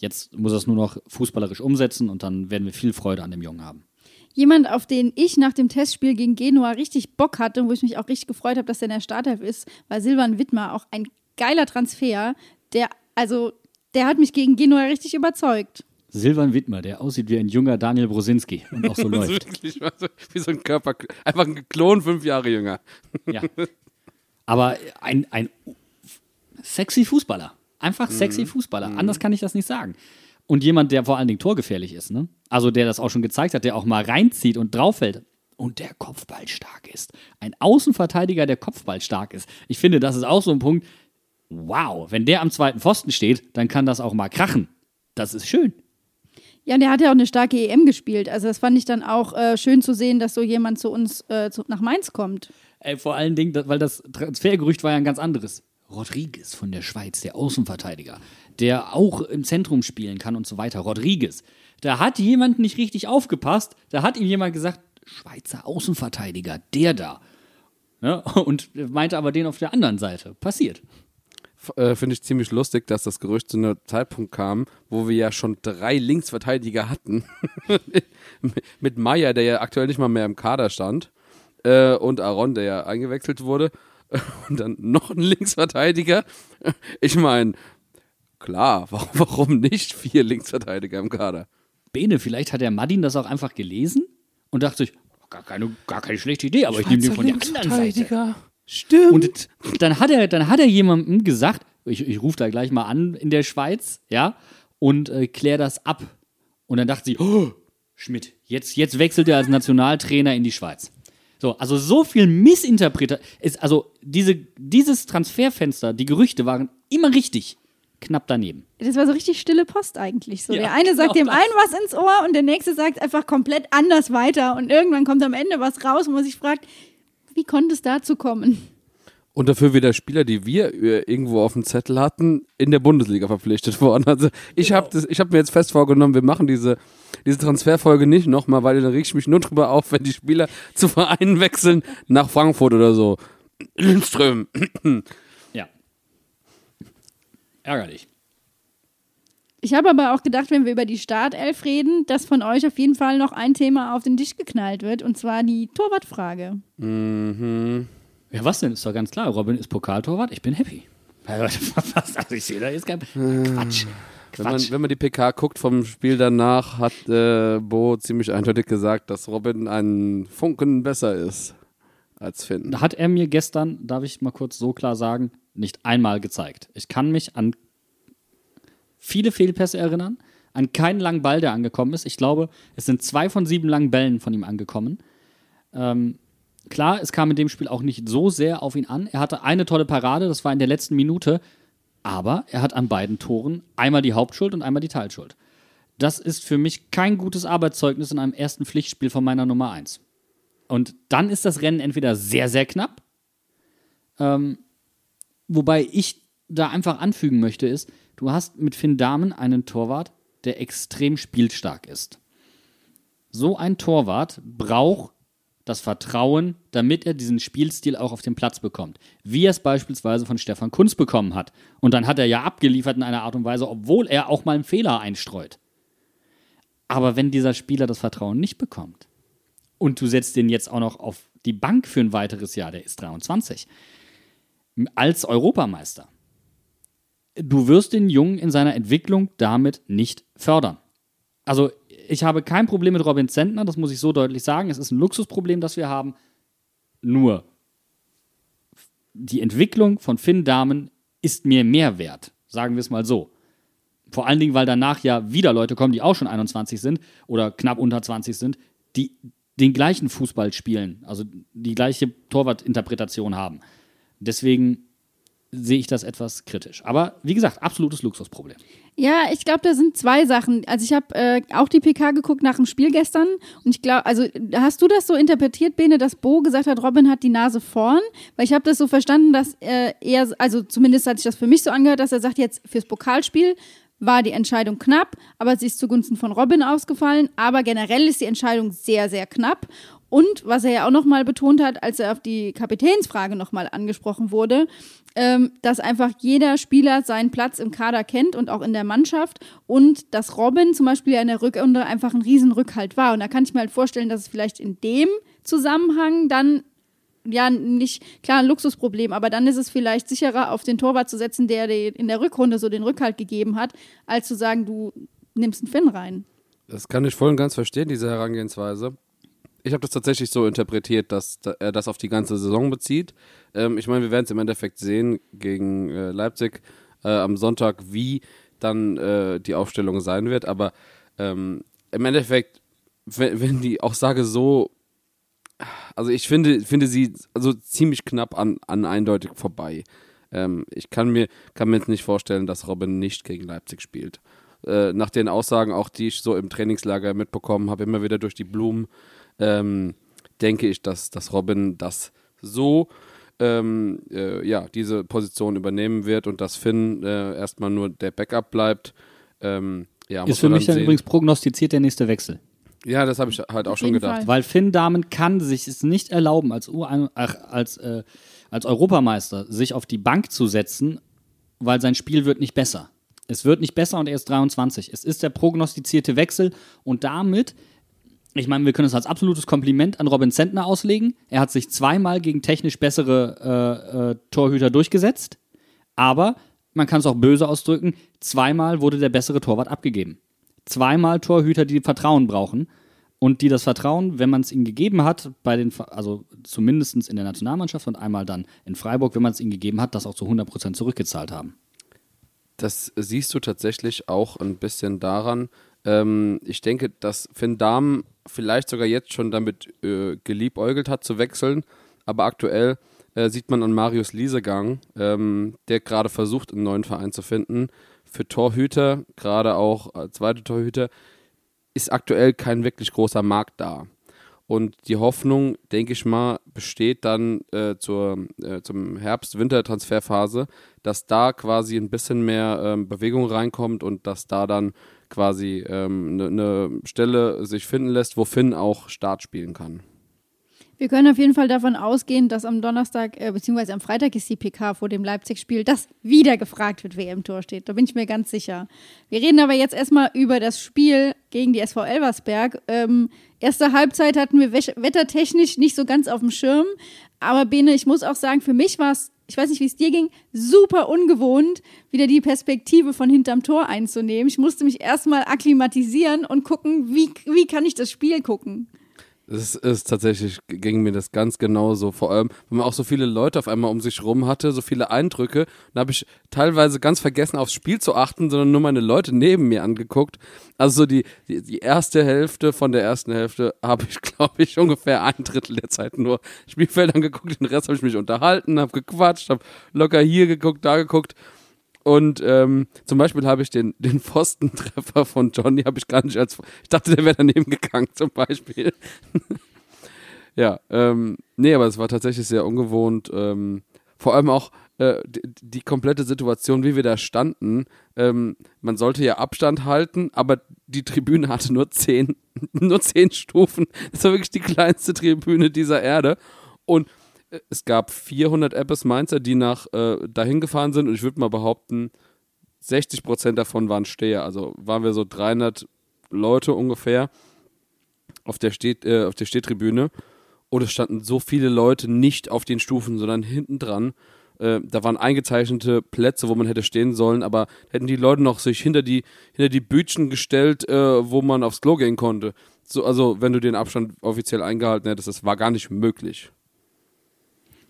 C: Jetzt muss er es nur noch fußballerisch umsetzen und dann werden wir viel Freude an dem Jungen haben.
A: Jemand, auf den ich nach dem Testspiel gegen Genua richtig Bock hatte und wo ich mich auch richtig gefreut habe, dass er in der Startelf ist, war Silvan Wittmer. Auch ein geiler Transfer. Der, also, der hat mich gegen Genua richtig überzeugt.
C: Silvan Wittmer, der aussieht wie ein junger Daniel Brosinski und auch so läuft.
B: wirklich wie so ein Körper, einfach ein Klon fünf Jahre jünger.
C: Ja. Aber ein, ein sexy Fußballer. Einfach sexy Fußballer. Anders kann ich das nicht sagen. Und jemand, der vor allen Dingen torgefährlich ist, ne? Also der das auch schon gezeigt hat, der auch mal reinzieht und drauffällt. Und der Kopfball stark ist. Ein Außenverteidiger, der Kopfball stark ist. Ich finde, das ist auch so ein Punkt. Wow, wenn der am zweiten Pfosten steht, dann kann das auch mal krachen. Das ist schön.
A: Ja, und der hat ja auch eine starke EM gespielt. Also das fand ich dann auch äh, schön zu sehen, dass so jemand zu uns äh, zu, nach Mainz kommt.
C: Ey, vor allen Dingen, weil das Transfergerücht war ja ein ganz anderes. Rodriguez von der Schweiz, der Außenverteidiger, der auch im Zentrum spielen kann und so weiter. Rodriguez. Da hat jemand nicht richtig aufgepasst. Da hat ihm jemand gesagt, Schweizer Außenverteidiger, der da. Ja, und meinte aber den auf der anderen Seite. Passiert.
B: Äh, Finde ich ziemlich lustig, dass das Gerücht zu einem Zeitpunkt kam, wo wir ja schon drei Linksverteidiger hatten. Mit Meier, der ja aktuell nicht mal mehr im Kader stand. äh, und Aaron, der ja eingewechselt wurde. Und dann noch ein Linksverteidiger. Ich meine, klar, warum, warum nicht vier Linksverteidiger im Kader?
C: Bene, vielleicht hat der Madin das auch einfach gelesen und dachte sich, gar keine, gar keine schlechte Idee, aber ich nehme den von der anderen Seite.
B: Stimmt.
C: Und dann hat er, dann hat er jemandem gesagt, ich, ich rufe da gleich mal an in der Schweiz, ja, und äh, klär das ab. Und dann dachte sie, oh, Schmidt, jetzt, jetzt wechselt er als Nationaltrainer in die Schweiz. So, also so viel Missinterpretation. Also diese, dieses Transferfenster, die Gerüchte waren immer richtig knapp daneben.
A: Das war so richtig stille Post eigentlich. So,
C: Ja,
A: der eine sagt
C: genau
A: dem einen was ins Ohr und der nächste sagt einfach komplett anders weiter. Und irgendwann kommt am Ende was raus, wo man sich fragt, wie konnte es dazu kommen?
B: Und dafür wieder Spieler, die wir äh, irgendwo auf dem Zettel hatten, in der Bundesliga verpflichtet worden. Also ich
C: Genau.
B: habe hab mir jetzt fest vorgenommen, wir machen diese, diese Transferfolge nicht nochmal, weil dann reg ich mich nur drüber auf, wenn die Spieler zu Vereinen wechseln, nach Frankfurt oder so. Lindström.
C: Ja. Ärgerlich.
A: Ich habe aber auch gedacht, wenn wir über die Startelf reden, dass von euch auf jeden Fall noch ein Thema auf den Tisch geknallt wird, und zwar die Torwartfrage.
C: Ja, was denn? Ist doch ganz klar. Robin ist Pokaltorwart, ich bin happy. Was? Also ich sehe da jetzt kein Quatsch.
B: Wenn man, wenn man die PK guckt vom Spiel danach, hat äh, Bo ziemlich eindeutig gesagt, dass Robin einen Funken besser ist als Finn.
C: Da hat er mir gestern, darf ich mal kurz so klar sagen, nicht einmal gezeigt. Ich kann mich an viele Fehlpässe erinnern, an keinen langen Ball, der angekommen ist. Ich glaube, es sind zwei von sieben langen Bällen von ihm angekommen. Ähm, klar, es kam in dem Spiel auch nicht so sehr auf ihn an. Er hatte eine tolle Parade, das war in der letzten Minute, aber er hat an beiden Toren einmal die Hauptschuld und einmal die Teilschuld. Das ist für mich kein gutes Arbeitszeugnis in einem ersten Pflichtspiel von meiner Nummer 1. Und dann ist das Rennen entweder sehr, sehr knapp, ähm, wobei ich da einfach anfügen möchte, ist, du hast mit Finn Dahmen einen Torwart, der extrem spielstark ist. So ein Torwart braucht das Vertrauen, damit er diesen Spielstil auch auf den Platz bekommt. Wie er es beispielsweise von Stefan Kunz bekommen hat. Und dann hat er ja abgeliefert in einer Art und Weise, obwohl er auch mal einen Fehler einstreut. Aber wenn dieser Spieler das Vertrauen nicht bekommt und du setzt den jetzt auch noch auf die Bank für ein weiteres Jahr, der ist 23, als Europameister, du wirst den Jungen in seiner Entwicklung damit nicht fördern. Also ich habe kein Problem mit Robin Zentner, das muss ich so deutlich sagen. Es ist ein Luxusproblem, das wir haben. Nur die Entwicklung von Finn Dahmen ist mir mehr wert, sagen wir es mal so. Vor allen Dingen, weil danach ja wieder Leute kommen, die auch schon 21 sind oder knapp unter 20 sind, die den gleichen Fußball spielen, also die gleiche Torwartinterpretation haben. Deswegen sehe ich das etwas kritisch. Aber wie gesagt, absolutes Luxusproblem.
A: Ja, ich glaube, da sind zwei Sachen. Also ich habe äh, auch die PK geguckt nach dem Spiel gestern und ich glaube, also hast du das so interpretiert, Bene, dass Bo gesagt hat, Robin hat die Nase vorn? Weil ich habe das so verstanden, dass äh, er, also zumindest hat sich das für mich so angehört, dass er sagt, jetzt fürs Pokalspiel war die Entscheidung knapp, aber sie ist zugunsten von Robin ausgefallen. Aber generell ist die Entscheidung sehr, sehr knapp. Und was er ja auch nochmal betont hat, als er auf die Kapitänsfrage nochmal angesprochen wurde, ähm, dass einfach jeder Spieler seinen Platz im Kader kennt und auch in der Mannschaft und dass Robin zum Beispiel ja in der Rückrunde einfach ein Riesenrückhalt war. Und da kann ich mir halt vorstellen, dass es vielleicht in dem Zusammenhang dann ja nicht klar ein Luxusproblem, aber dann ist es vielleicht sicherer, auf den Torwart zu setzen, der in der Rückrunde so den Rückhalt gegeben hat, als zu sagen, du nimmst einen Finn rein.
B: Das kann ich voll und ganz verstehen, diese Herangehensweise. Ich habe das tatsächlich so interpretiert, dass da- er das auf die ganze Saison bezieht. Ähm, ich meine, wir werden es im Endeffekt sehen gegen äh, Leipzig äh, am Sonntag, wie dann äh, die Aufstellung sein wird. Aber ähm, im Endeffekt, wenn, wenn die Aussage so, also ich finde, finde sie also ziemlich knapp an, an eindeutig vorbei. Ähm, ich kann mir, kann mir jetzt nicht vorstellen, dass Robin nicht gegen Leipzig spielt. Äh, nach den Aussagen, auch die ich so im Trainingslager mitbekommen habe, immer wieder durch die Blumen, ähm, denke ich, dass, dass Robin das so ähm, äh, ja, diese Position übernehmen wird und dass Finn äh, erstmal nur der Backup bleibt. Ähm, ja, muss
C: Ist für mich dann
B: sehen.
C: übrigens prognostiziert der nächste Wechsel.
B: Ja, das habe ich halt auch schon gedacht.
A: Fall.
C: Weil Finn Dahmen kann sich es nicht erlauben, als, U ach, als, äh, als Europameister sich auf die Bank zu setzen, weil sein Spiel wird nicht besser. Es wird nicht besser und er ist 23. Es ist der prognostizierte Wechsel und damit Ich meine, wir können es als absolutes Kompliment an Robin Zentner auslegen. Er hat sich zweimal gegen technisch bessere äh, äh, Torhüter durchgesetzt. Aber man kann es auch böse ausdrücken, zweimal wurde der bessere Torwart abgegeben. Zweimal Torhüter, die Vertrauen brauchen und die das Vertrauen, wenn man es ihnen gegeben hat, bei den, also zumindest in der Nationalmannschaft und einmal dann in Freiburg, wenn man es ihnen gegeben hat, das auch zu 100% zurückgezahlt haben.
B: Das siehst du tatsächlich auch ein bisschen daran. Ähm, ich denke, dass Finn Dahm vielleicht sogar jetzt schon damit äh, geliebäugelt hat zu wechseln, aber aktuell äh, sieht man an Marius Liesegang, ähm, der gerade versucht, einen neuen Verein zu finden. Für Torhüter, gerade auch äh, zweite Torhüter, ist aktuell kein wirklich großer Markt da. Und die Hoffnung, denke ich mal, besteht dann äh, zur, äh, zum Herbst-Winter-Transferphase, dass da quasi ein bisschen mehr ähm, Bewegung reinkommt und dass da dann quasi eine ähm, ne, ne Stelle sich finden lässt, wo Finn auch Start spielen kann.
A: Wir können auf jeden Fall davon ausgehen, dass am Donnerstag äh, bzw. am Freitag ist die PK vor dem Leipzig-Spiel, dass wieder gefragt wird, wer im Tor steht. Da bin ich mir ganz sicher. Wir reden aber jetzt erstmal über das Spiel gegen die SV Elversberg. Ähm, erste Halbzeit hatten wir wettertechnisch nicht so ganz auf dem Schirm. Aber Bene, ich muss auch sagen, für mich war es, ich weiß nicht, wie es dir ging, super ungewohnt, wieder die Perspektive von hinterm Tor einzunehmen. Ich musste mich erstmal akklimatisieren und gucken, wie, wie kann ich das Spiel gucken.
B: Es ist tatsächlich, ging mir das ganz genauso. Vor allem, wenn man auch so viele Leute auf einmal um sich rum hatte, so viele Eindrücke. Da habe ich teilweise ganz vergessen, aufs Spiel zu achten, sondern nur meine Leute neben mir angeguckt. Also so die, die, die erste Hälfte von der ersten Hälfte habe ich, glaube ich, ungefähr ein Drittel der Zeit nur Spielfeld angeguckt. Den Rest habe ich mich unterhalten, habe gequatscht, habe locker hier geguckt, da geguckt. Und ähm, zum Beispiel habe ich den, den Pfostentreffer von Johnny, habe ich gar nicht als. Ich dachte, der wäre daneben gegangen, zum Beispiel. ja, ähm, nee, aber es war tatsächlich sehr ungewohnt. Ähm, vor allem auch äh, die, die, komplette Situation, wie wir da standen. Ähm, man sollte ja Abstand halten, aber die Tribüne hatte nur zehn, nur zehn Stufen. Das war wirklich die kleinste Tribüne dieser Erde. Und es gab 400 Apples Mainzer, die nach äh, dahin gefahren sind und ich würde mal behaupten, 60 Prozent davon waren Steher. Also waren wir so 300 Leute ungefähr auf der, Steh, äh, auf der Stehtribüne und es standen so viele Leute nicht auf den Stufen, sondern hinten dran. Äh, da waren eingezeichnete Plätze, wo man hätte stehen sollen, aber hätten die Leute noch sich hinter die, hinter die Bütchen gestellt, äh, wo man aufs Klo gehen konnte. So, also, wenn du den Abstand offiziell eingehalten hättest, das war gar nicht möglich.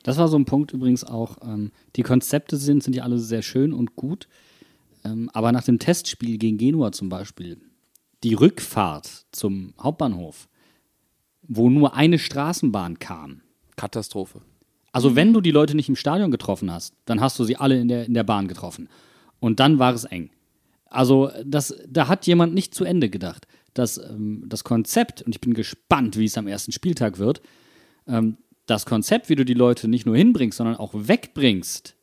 C: Das war so ein Punkt übrigens auch. Ähm, die Konzepte sind, sind ja alle sehr schön und gut. Ähm, aber nach dem Testspiel gegen Genua zum Beispiel, die Rückfahrt zum Hauptbahnhof, wo nur eine Straßenbahn kam.
B: Katastrophe.
C: Also, wenn du die Leute nicht im Stadion getroffen hast, dann hast du sie alle in der, in der Bahn getroffen. Und dann war es eng. Also, das, da hat jemand nicht zu Ende gedacht. Das, ähm, das Konzept, und ich bin gespannt, wie es am ersten Spieltag wird, ähm, das Konzept, wie du die Leute nicht nur hinbringst, sondern auch wegbringst,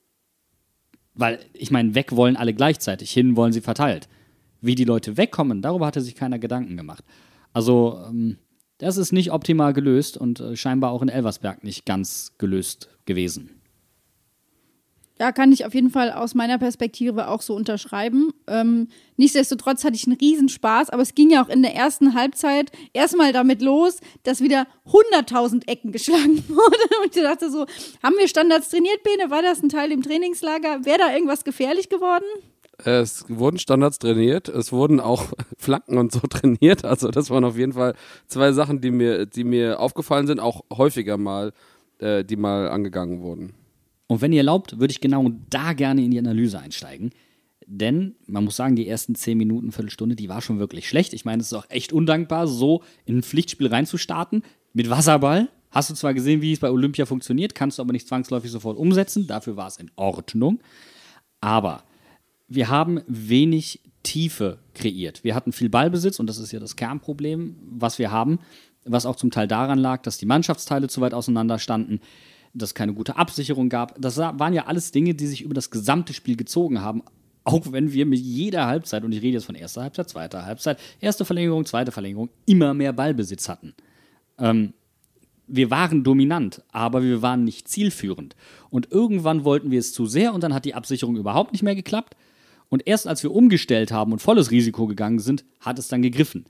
C: weil ich meine, weg wollen alle gleichzeitig, hin wollen sie verteilt. Wie die Leute wegkommen, darüber hatte sich keiner Gedanken gemacht. Also, ähm, das ist nicht optimal gelöst und äh, scheinbar auch in Elversberg nicht ganz gelöst gewesen.
A: Ja, kann ich auf jeden Fall aus meiner Perspektive auch so unterschreiben. Ähm, nichtsdestotrotz hatte ich einen Riesenspaß, aber es ging ja auch in der ersten Halbzeit erstmal damit los, dass wieder 100.000 Ecken geschlagen wurden. Und ich dachte so, haben wir Standards trainiert, Bene? War das ein Teil im Trainingslager? Wäre da irgendwas gefährlich geworden?
B: Es wurden Standards trainiert, es wurden auch Flanken und so trainiert. Also das waren auf jeden Fall zwei Sachen, die mir, die mir aufgefallen sind, auch häufiger mal, äh, die mal angegangen wurden.
C: Und wenn ihr erlaubt, würde ich genau da gerne in die Analyse einsteigen. Denn man muss sagen, die ersten zehn Minuten, Viertelstunde, die war schon wirklich schlecht. Ich meine, es ist auch echt undankbar, so in ein Pflichtspiel reinzustarten mit Wasserball. Hast du zwar gesehen, wie es bei Olympia funktioniert, kannst du aber nicht zwangsläufig sofort umsetzen. Dafür war es in Ordnung. Aber wir haben wenig Tiefe kreiert. Wir hatten viel Ballbesitz und das ist ja das Kernproblem, was wir haben, was auch zum Teil daran lag, dass die Mannschaftsteile zu weit auseinander standen dass es keine gute Absicherung gab. Das waren ja alles Dinge, die sich über das gesamte Spiel gezogen haben. Auch wenn wir mit jeder Halbzeit, und ich rede jetzt von erster Halbzeit, zweiter Halbzeit, erste Verlängerung, zweite Verlängerung, immer mehr Ballbesitz hatten. Ähm, wir waren dominant, aber wir waren nicht zielführend. Und irgendwann wollten wir es zu sehr und dann hat die Absicherung überhaupt nicht mehr geklappt. Und erst als wir umgestellt haben und volles Risiko gegangen sind, hat es dann gegriffen.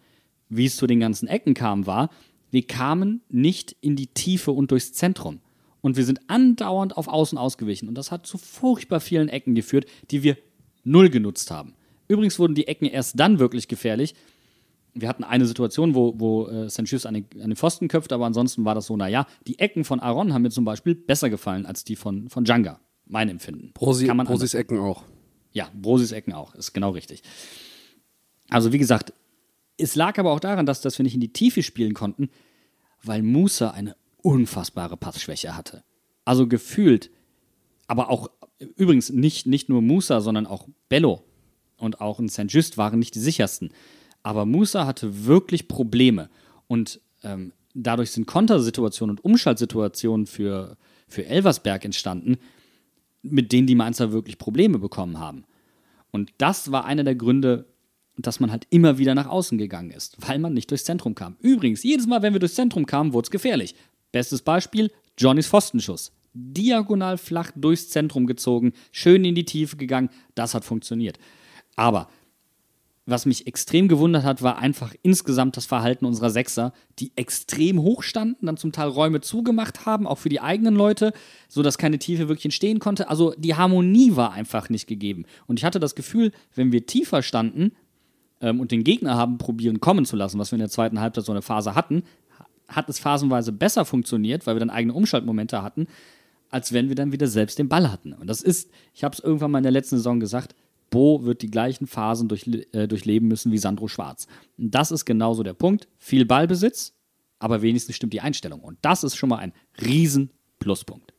C: wie es zu den ganzen Ecken kam, war, wir kamen nicht in die Tiefe und durchs Zentrum. Und wir sind andauernd auf Außen ausgewichen. Und das hat zu furchtbar vielen Ecken geführt, die wir null genutzt haben. Übrigens wurden die Ecken erst dann wirklich gefährlich. Wir hatten eine Situation, wo, wo äh, Saint-Just an, den- an den Pfosten köpft, aber ansonsten war das so, naja, die Ecken von Aaron haben mir zum Beispiel besser gefallen als die von, von Djanga. Mein Empfinden.
B: Prosi,
C: Kann man
B: Prosis Ecken auch.
C: ja, Brosis Ecken auch, ist genau richtig. Also wie gesagt, es lag aber auch daran, dass, dass wir nicht in die Tiefe spielen konnten, weil Musa eine unfassbare Passschwäche hatte. Also gefühlt, aber auch übrigens nicht, nicht nur Musa, sondern auch Bello und auch ein St. Just waren nicht die sichersten. Aber Musa hatte wirklich Probleme und ähm, dadurch sind Kontersituationen und Umschaltsituationen für, für Elversberg entstanden, mit denen die Mainzer wirklich Probleme bekommen haben. Und das war einer der Gründe, dass man halt immer wieder nach außen gegangen ist, weil man nicht durchs Zentrum kam. Übrigens, jedes Mal, wenn wir durchs Zentrum kamen, wurde es gefährlich. Bestes Beispiel, Johnnys Pfostenschuss. Diagonal flach durchs Zentrum gezogen, schön in die Tiefe gegangen, das hat funktioniert. Aber was mich extrem gewundert hat, war einfach insgesamt das Verhalten unserer Sechser, die extrem hoch standen, dann zum Teil Räume zugemacht haben, auch für die eigenen Leute, sodass keine Tiefe wirklich entstehen konnte. Also die Harmonie war einfach nicht gegeben. Und ich hatte das Gefühl, wenn wir tiefer standen ähm, und den Gegner haben probieren kommen zu lassen, was wir in der zweiten Halbzeit so eine Phase hatten, hat es phasenweise besser funktioniert, weil wir dann eigene Umschaltmomente hatten, als wenn wir dann wieder selbst den Ball hatten. Und das ist, ich habe es irgendwann mal in der letzten Saison gesagt, Bo wird die gleichen Phasen durch, äh, durchleben müssen wie Sandro Schwarz. Und das ist genauso der Punkt. Viel Ballbesitz, aber wenigstens stimmt die Einstellung. Und das ist schon mal ein riesen Pluspunkt.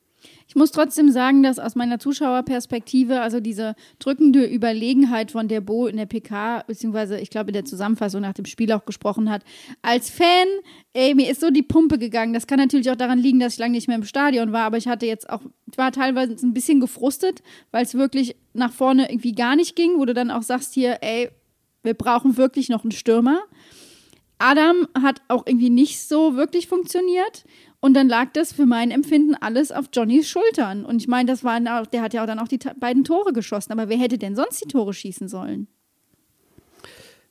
A: Ich muss trotzdem sagen, dass aus meiner Zuschauerperspektive, also diese drückende Überlegenheit, von der Bo in der PK, beziehungsweise ich glaube in der Zusammenfassung nach dem Spiel auch gesprochen hat, als Fan, ey, mir ist so die Pumpe gegangen. Das kann natürlich auch daran liegen, dass ich lange nicht mehr im Stadion war, aber ich hatte jetzt auch, ich war teilweise ein bisschen gefrustet, weil es wirklich nach vorne irgendwie gar nicht ging, wo du dann auch sagst hier, ey, wir brauchen wirklich noch einen Stürmer. Adam hat auch irgendwie nicht so wirklich funktioniert. Und dann lag das für mein Empfinden alles auf Johnnys Schultern. Und ich meine, das waren auch, der hat ja auch dann auch die beiden Tore geschossen. Aber wer hätte denn sonst die Tore schießen sollen?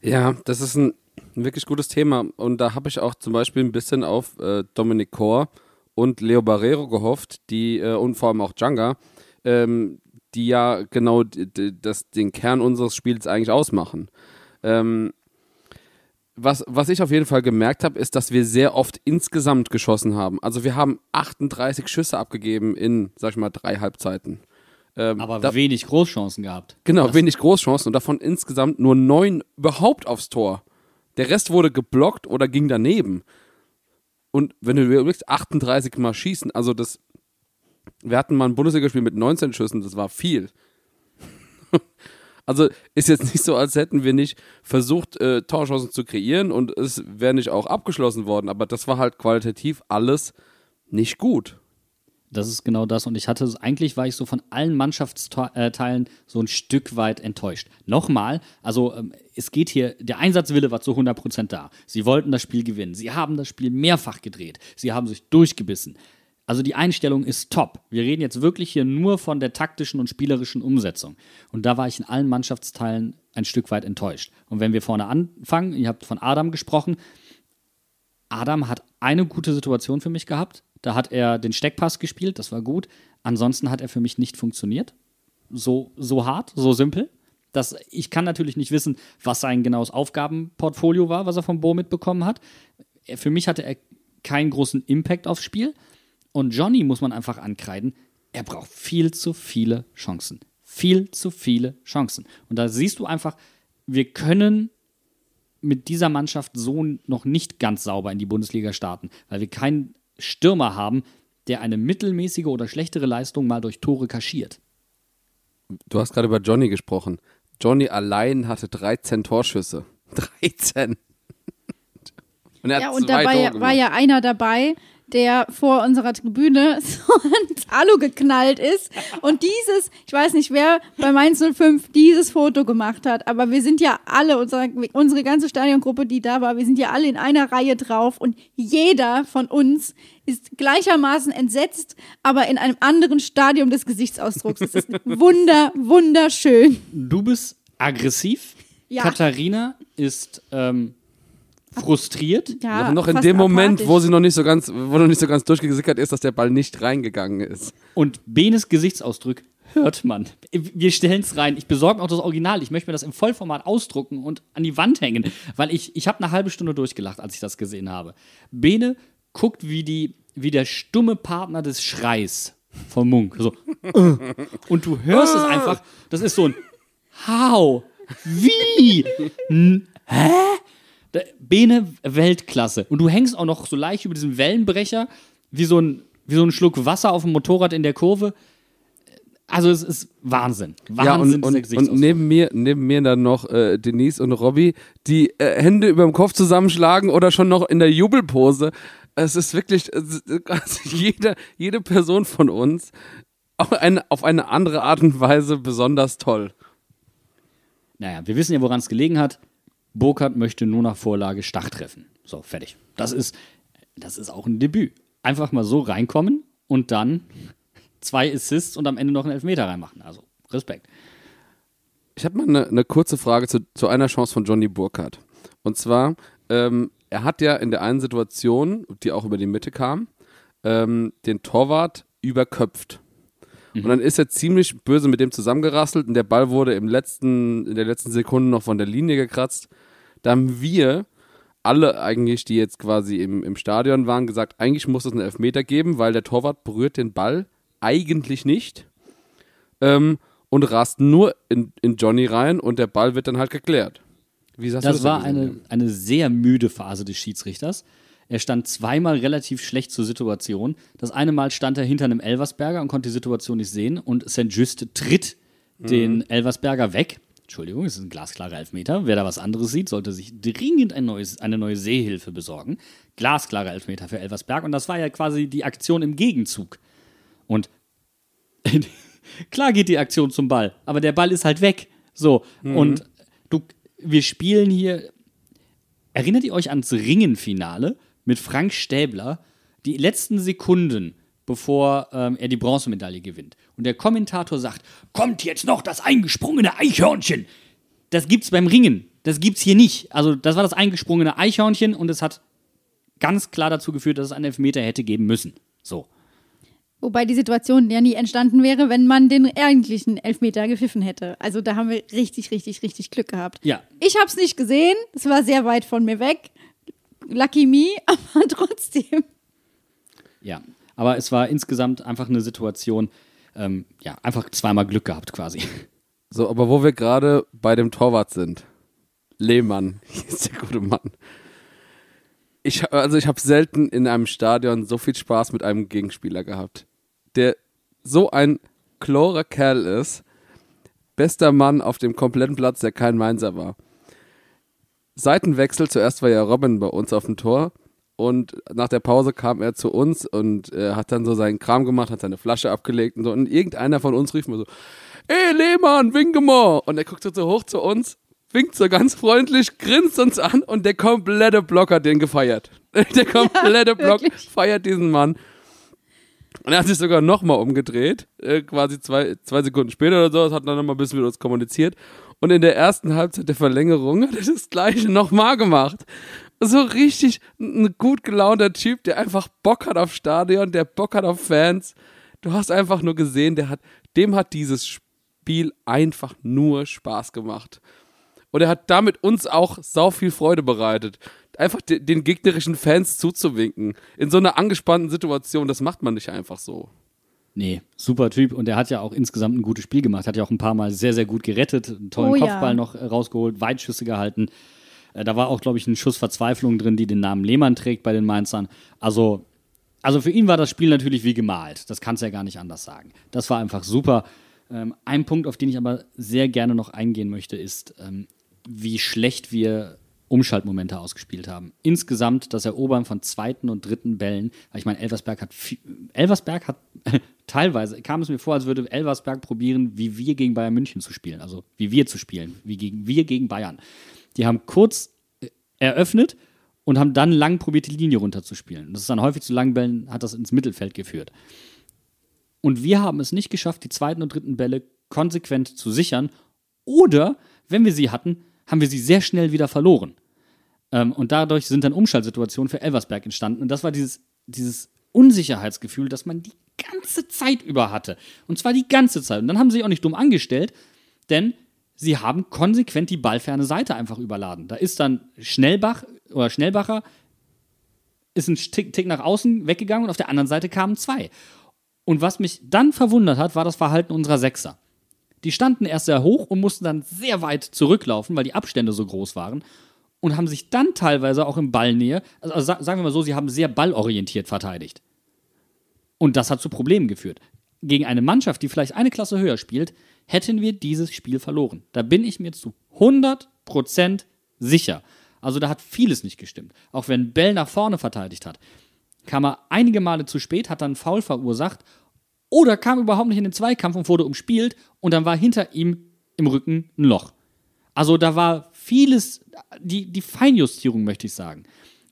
B: Ja, das ist ein wirklich gutes Thema. Und da habe ich auch zum Beispiel ein bisschen auf äh, Dominic Kor und Leo Barrero gehofft, die äh, und vor allem auch Djanga, ähm, die ja genau das, den Kern unseres Spiels eigentlich ausmachen. Ähm, was, was ich auf jeden Fall gemerkt habe, ist, dass wir sehr oft insgesamt geschossen haben. Also wir haben 38 Schüsse abgegeben in, sag ich mal, drei Halbzeiten. Ähm,
C: Aber
B: da-
C: wenig Großchancen gehabt.
B: Genau,
C: Das-
B: wenig Großchancen und davon insgesamt nur neun überhaupt aufs Tor. Der Rest wurde geblockt oder ging daneben. Und wenn du überlegst, 38 Mal schießen, also das, wir hatten mal ein Bundesligaspiel mit 19 Schüssen, das war viel. Also ist jetzt nicht so, als hätten wir nicht versucht, äh, Torchancen zu kreieren und es wäre nicht auch abgeschlossen worden, aber das war halt qualitativ alles nicht gut.
C: Das ist genau das. Und ich hatte, eigentlich war ich so von allen Mannschaftsteilen so ein Stück weit enttäuscht. Nochmal, also ähm, es geht hier, der Einsatzwille war zu 100% da. Sie wollten das Spiel gewinnen. Sie haben das Spiel mehrfach gedreht. Sie haben sich durchgebissen. Also die Einstellung ist top. Wir reden jetzt wirklich hier nur von der taktischen und spielerischen Umsetzung. Und da war ich in allen Mannschaftsteilen ein Stück weit enttäuscht. Und wenn wir vorne anfangen, ihr habt von Adam gesprochen, Adam hat eine gute Situation für mich gehabt. Da hat er den Steckpass gespielt, das war gut. Ansonsten hat er für mich nicht funktioniert. So, so hart, so simpel. Das, ich kann natürlich nicht wissen, was sein genaues Aufgabenportfolio war, was er vom Bo mitbekommen hat. Für mich hatte er keinen großen Impact aufs Spiel. Und Johnny muss man einfach ankreiden, er braucht viel zu viele Chancen. Viel zu viele Chancen. Und da siehst du einfach, wir können mit dieser Mannschaft so noch nicht ganz sauber in die Bundesliga starten, weil wir keinen Stürmer haben, der eine mittelmäßige oder schlechtere Leistung mal durch Tore kaschiert.
B: Du hast gerade über Johnny gesprochen. Johnny allein hatte 13 Torschüsse. 13. Und er hat
A: Ja, und
B: zwei
A: da war
B: Tore
A: ja,
B: gemacht.
A: war ja einer dabei, der vor unserer Tribüne so ins Alu geknallt ist und dieses, ich weiß nicht wer bei Mainz 05 dieses Foto gemacht hat, aber wir sind ja alle, unsere, unsere ganze Stadiongruppe, die da war, wir sind ja alle in einer Reihe drauf und jeder von uns ist gleichermaßen entsetzt, aber in einem anderen Stadium des Gesichtsausdrucks. Es ist wunder, wunderschön.
C: Du bist aggressiv.
A: Ja.
C: Katharina ist ähm, frustriert.
A: Ja,
B: noch, noch in dem Moment,
A: apathisch.
B: wo sie noch nicht so ganz, wo noch nicht so ganz durchgesickert ist, dass der Ball nicht reingegangen ist.
C: Und Benes Gesichtsausdruck hört man. Wir stellen es rein. Ich besorge auch das Original. Ich möchte mir das im Vollformat ausdrucken und an die Wand hängen, weil ich, ich habe eine halbe Stunde durchgelacht, als ich das gesehen habe. Bene guckt wie, die, wie der stumme Partner des Schreis von Munk. So. äh. Und du hörst es einfach. Das ist so ein How? Wie? N hä? Bene Weltklasse. Und du hängst auch noch so leicht über diesem Wellenbrecher, wie so ein, wie so ein Schluck Wasser auf dem Motorrad in der Kurve. Also es ist Wahnsinn. Wahnsinn,
B: Ja, und, und, und neben mir, neben mir dann noch äh, Denise und Robby, die äh, Hände über dem Kopf zusammenschlagen oder schon noch in der Jubelpose. Es ist wirklich, es also jede, jede Person von uns auf eine, auf eine andere Art und Weise besonders toll.
C: Naja, wir wissen ja, woran es gelegen hat. Burkhardt möchte nur nach Vorlage Stach treffen. So, fertig. Das ist, das ist auch ein Debüt. Einfach mal so reinkommen und dann zwei Assists und am Ende noch einen Elfmeter reinmachen. Also, Respekt.
B: Ich habe mal eine, eine kurze Frage zu, zu einer Chance von Johnny Burkhardt. Und zwar, ähm, er hat ja in der einen Situation, die auch über die Mitte kam, ähm, den Torwart überköpft. Und dann ist er ziemlich böse mit dem zusammengerasselt und der Ball wurde im letzten, in der letzten Sekunde noch von der Linie gekratzt. Da haben wir alle eigentlich, die jetzt quasi im, im Stadion waren, gesagt, eigentlich muss es einen Elfmeter geben, weil der Torwart berührt den Ball eigentlich nicht ähm, und rast nur in, in Johnny rein und der Ball wird dann halt geklärt. Wie sagst du
C: Das
B: das
C: war eine, eine sehr müde Phase des Schiedsrichters. Er stand zweimal relativ schlecht zur Situation. Das eine Mal stand er hinter einem Elversberger und konnte die Situation nicht sehen. Und St. Just tritt den Elversberger weg. Entschuldigung, es ist ein glasklarer Elfmeter. Wer da was anderes sieht, sollte sich dringend ein neues, eine neue Sehhilfe besorgen. Glasklarer Elfmeter für Elversberg. Und das war ja quasi die Aktion im Gegenzug. Und klar geht die Aktion zum Ball, aber der Ball ist halt weg. So, und du, wir spielen hier. Erinnert ihr euch ans Ringenfinale mit Frank Stäbler? Die letzten Sekunden, bevor ähm, er die Bronzemedaille gewinnt. Und der Kommentator sagt: Kommt jetzt noch das eingesprungene Eichhörnchen! Das gibt's beim Ringen. Das gibt's hier nicht. Also, das war das eingesprungene Eichhörnchen und es hat ganz klar dazu geführt, dass es einen Elfmeter hätte geben müssen. So.
A: Wobei die Situation ja nie entstanden wäre, wenn man den eigentlichen Elfmeter gepfiffen hätte. Also da haben wir richtig, richtig, richtig Glück gehabt.
C: Ja.
A: Ich habe es nicht gesehen. Es war sehr weit von mir weg. Lucky me, aber trotzdem.
C: Ja, aber es war insgesamt einfach eine Situation, ähm, ja, einfach zweimal Glück gehabt quasi.
B: So, aber wo wir gerade bei dem Torwart sind. Lehmann, hier ist der gute Mann. Ich, hab- also ich habe selten in einem Stadion so viel Spaß mit einem Gegenspieler gehabt, der so ein chlorer Kerl ist. Bester Mann auf dem kompletten Platz, der kein Mainzer war. Seitenwechsel, zuerst war ja Robin bei uns auf dem Tor und nach der Pause kam er zu uns und äh, hat dann so seinen Kram gemacht, hat seine Flasche abgelegt und so und irgendeiner von uns rief mir so, ey Lehmann, winke mal. Und er guckt so hoch zu uns, winkt so ganz freundlich, grinst uns an und der komplette Block hat den gefeiert. Der komplette Block
A: wirklich.
B: feiert diesen Mann. Und er hat sich sogar nochmal umgedreht, äh, quasi zwei, zwei Sekunden später oder so, hat dann nochmal ein bisschen mit uns kommuniziert. Und in der ersten Halbzeit der Verlängerung hat er das gleiche nochmal gemacht. So richtig ein gut gelaunter Typ, der einfach Bock hat auf Stadion, der Bock hat auf Fans. Du hast einfach nur gesehen, der hat, dem hat dieses Spiel einfach nur Spaß gemacht. Und er hat damit uns auch sau viel Freude bereitet. Einfach de den gegnerischen Fans zuzuwinken. In so einer angespannten Situation, das macht man nicht einfach so.
C: Nee, super Typ und er hat ja auch insgesamt ein gutes Spiel gemacht, hat ja auch ein paar Mal sehr, sehr gut gerettet, einen tollen
A: Oh ja.
C: Kopfball noch äh, rausgeholt, Weitschüsse gehalten. Äh, Da war auch, glaube ich, ein Schuss Verzweiflung drin, die den Namen Lehmann trägt bei den Mainzern. Also, also für ihn war das Spiel natürlich wie gemalt. Das kannst du ja gar nicht anders sagen. Das war einfach super. Ähm, ein Punkt, auf den ich aber sehr gerne noch eingehen möchte, ist, ähm, wie schlecht wir Umschaltmomente ausgespielt haben. Insgesamt das Erobern von zweiten und dritten Bällen, ich meine, Elversberg hat viel, Elversberg hat teilweise kam es mir vor, als würde Elversberg probieren, wie wir gegen Bayern München zu spielen, also wie wir zu spielen, wie gegen wir gegen Bayern. Die haben kurz äh, eröffnet und haben dann lang probiert, die Linie runterzuspielen. Das ist dann häufig zu langen Bällen, hat das ins Mittelfeld geführt. Und wir haben es nicht geschafft, die zweiten und dritten Bälle konsequent zu sichern. Oder, wenn wir sie hatten, haben wir sie sehr schnell wieder verloren. Ähm, und dadurch sind dann Umschaltsituationen für Elversberg entstanden. Und das war dieses, dieses Unsicherheitsgefühl, das man die ganze Zeit über hatte. Und zwar die ganze Zeit. Und dann haben sie sich auch nicht dumm angestellt, denn sie haben konsequent die ballferne Seite einfach überladen. Da ist dann Schnellbach oder Schnellbacher ist ein Tick, Tick nach außen weggegangen und auf der anderen Seite kamen zwei. Und was mich dann verwundert hat, war das Verhalten unserer Sechser. Die standen erst sehr hoch und mussten dann sehr weit zurücklaufen, weil die Abstände so groß waren. Und haben sich dann teilweise auch im Ballnähe, also, also sagen wir mal so, sie haben sehr ballorientiert verteidigt. Und das hat zu Problemen geführt. Gegen eine Mannschaft, die vielleicht eine Klasse höher spielt, hätten wir dieses Spiel verloren. Da bin ich mir zu 100% sicher. Also da hat vieles nicht gestimmt. Auch wenn Bell nach vorne verteidigt hat, kam er einige Male zu spät, hat dann Foul verursacht oder kam überhaupt nicht in den Zweikampf und wurde umspielt und dann war hinter ihm im Rücken ein Loch. Also da war vieles, die, die Feinjustierung möchte ich sagen.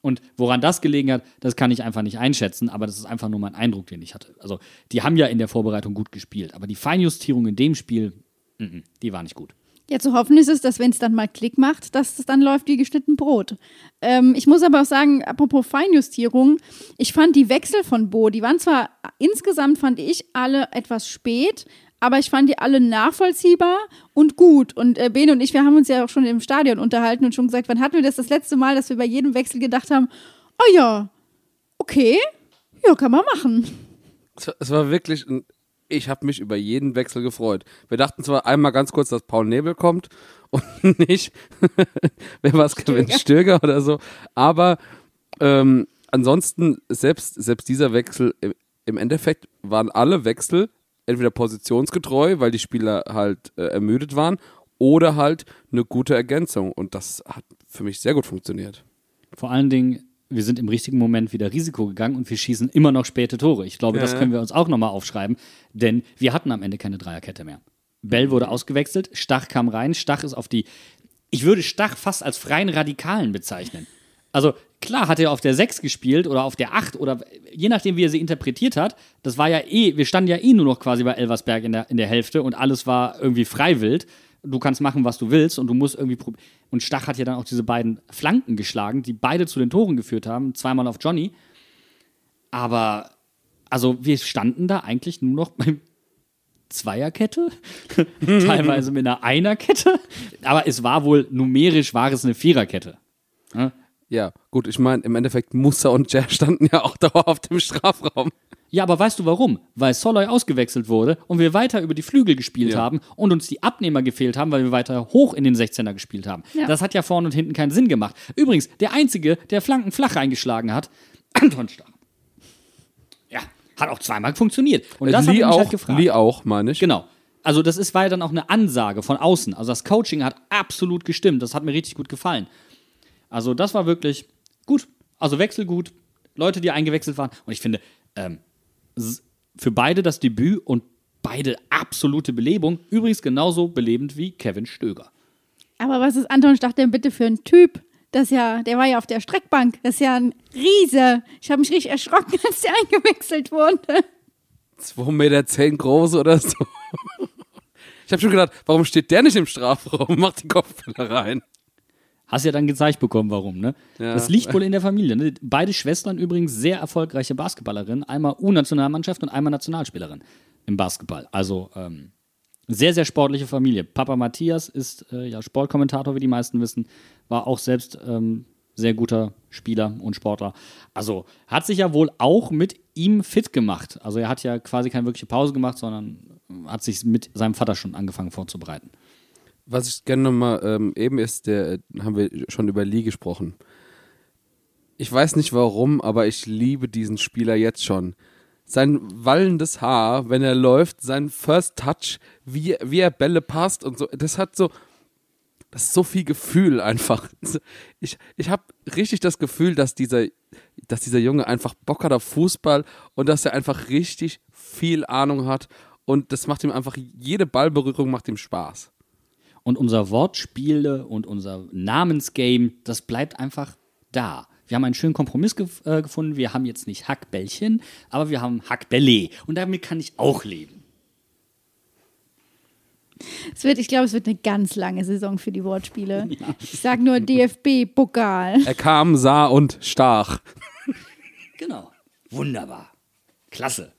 C: Und woran das gelegen hat, das kann ich einfach nicht einschätzen, aber das ist einfach nur mein Eindruck, den ich hatte. Also, die haben ja in der Vorbereitung gut gespielt, aber die Feinjustierung in dem Spiel, mm -mm, die war nicht gut.
A: Ja, zu hoffen ist es, dass wenn es dann mal Klick macht, dass es dann läuft wie geschnitten Brot. Ähm, ich muss aber auch sagen, apropos Feinjustierung, ich fand die Wechsel von Bo, die waren zwar insgesamt, fand ich, alle etwas spät, aber ich fand die alle nachvollziehbar und gut. Und äh, Bene und ich, wir haben uns ja auch schon im Stadion unterhalten und schon gesagt, wann hatten wir das das letzte Mal, dass wir bei jedem Wechsel gedacht haben, oh ja, okay, ja, kann man machen.
B: Es war wirklich, ein, ich habe mich über jeden Wechsel gefreut. Wir dachten zwar einmal ganz kurz, dass Paul Nebel kommt und nicht, wer war es, Kevin Stöger oder so, aber ähm, ansonsten, selbst, selbst dieser Wechsel, im Endeffekt waren alle Wechsel entweder positionsgetreu, weil die Spieler halt äh, ermüdet waren, oder halt eine gute Ergänzung. Und das hat für mich sehr gut funktioniert.
C: Vor allen Dingen, wir sind im richtigen Moment wieder Risiko gegangen und wir schießen immer noch späte Tore. Ich glaube, ja. das können wir uns auch nochmal aufschreiben, denn wir hatten am Ende keine Dreierkette mehr. Bell wurde ausgewechselt, Stach kam rein, Stach ist auf die. Ich würde Stach fast als freien Radikalen bezeichnen. Also klar hat er auf der 6 gespielt oder auf der 8 oder je nachdem, wie er sie interpretiert hat. Das war ja eh, wir standen ja eh nur noch quasi bei Elversberg in der, in der Hälfte und alles war irgendwie freiwillig. Du kannst machen, was du willst und du musst irgendwie. Und Stach hat ja dann auch diese beiden Flanken geschlagen, die beide zu den Toren geführt haben, zweimal auf Johnny. Aber, also wir standen da eigentlich nur noch beim Zweierkette, teilweise mit einer Einerkette, aber es war wohl numerisch war es eine Viererkette.
B: Ja, gut, ich meine, im Endeffekt Musa und Jer standen ja auch dauerhaft im Strafraum.
C: Ja, aber weißt du warum? Weil Soloy ausgewechselt wurde und wir weiter über die Flügel gespielt ja. haben und uns die Abnehmer gefehlt haben, weil wir weiter hoch in den 16er gespielt haben. Ja. Das hat ja vorne und hinten keinen Sinn gemacht. Übrigens, der Einzige, der Flanken flach reingeschlagen hat, Anton Stach. Ja, hat auch zweimal funktioniert. Und das
B: Lee
C: hat
B: auch,
C: halt gefragt.
B: Lee auch, meine ich.
C: Genau. Also das ist, war ja dann auch eine Ansage von außen. Also das Coaching hat absolut gestimmt. Das hat mir richtig gut gefallen. Also das war wirklich gut. Also Wechsel gut. Leute, die eingewechselt waren. Und ich finde, ähm, für beide das Debüt und beide absolute Belebung. Übrigens genauso belebend wie Kevin Stöger.
A: Aber was ist Anton Stach denn bitte für ein Typ? Das ja, der war ja auf der Streckbank. Das ist ja ein Riese. Ich habe mich richtig erschrocken, als der eingewechselt wurde.
B: 2,10 Meter zehn groß oder so. Ich habe schon gedacht, warum steht der nicht im Strafraum? Macht die Kopfbälle rein.
C: Hast ja dann gezeigt bekommen, warum, ne? Ja. Das liegt wohl in der Familie. Ne? Beide Schwestern übrigens sehr erfolgreiche Basketballerinnen. Einmal U-Nationalmannschaft und einmal Nationalspielerin im Basketball. Also ähm, sehr, sehr sportliche Familie. Papa Matthias ist äh, ja Sportkommentator, wie die meisten wissen. War auch selbst ähm, sehr guter Spieler und Sportler. Also hat sich ja wohl auch mit ihm fit gemacht. Also er hat ja quasi keine wirkliche Pause gemacht, sondern hat sich mit seinem Vater schon angefangen vorzubereiten
B: was ich gerne nochmal ähm, eben ist, der äh, haben wir schon über Lee gesprochen. Ich weiß nicht warum, aber ich liebe diesen Spieler jetzt schon. Sein wallendes Haar, wenn er läuft, sein First Touch, wie, wie er Bälle passt und so, das hat so, das ist so viel Gefühl einfach. Ich, ich habe richtig das Gefühl, dass dieser, dass dieser Junge einfach Bock hat auf Fußball und dass er einfach richtig viel Ahnung hat und das macht ihm einfach, jede Ballberührung macht ihm Spaß.
C: Und unser Wortspiele und unser Namensgame, das bleibt einfach da. Wir haben einen schönen Kompromiss gef äh, gefunden. Wir haben jetzt nicht Hackbällchen, aber wir haben Hackbälle. Und damit kann ich auch leben.
A: Es wird, ich glaube, es wird eine ganz lange Saison für die Wortspiele. Ich sag nur DFB-Pokal.
B: Er kam, sah und stach.
C: Genau. Wunderbar. Klasse.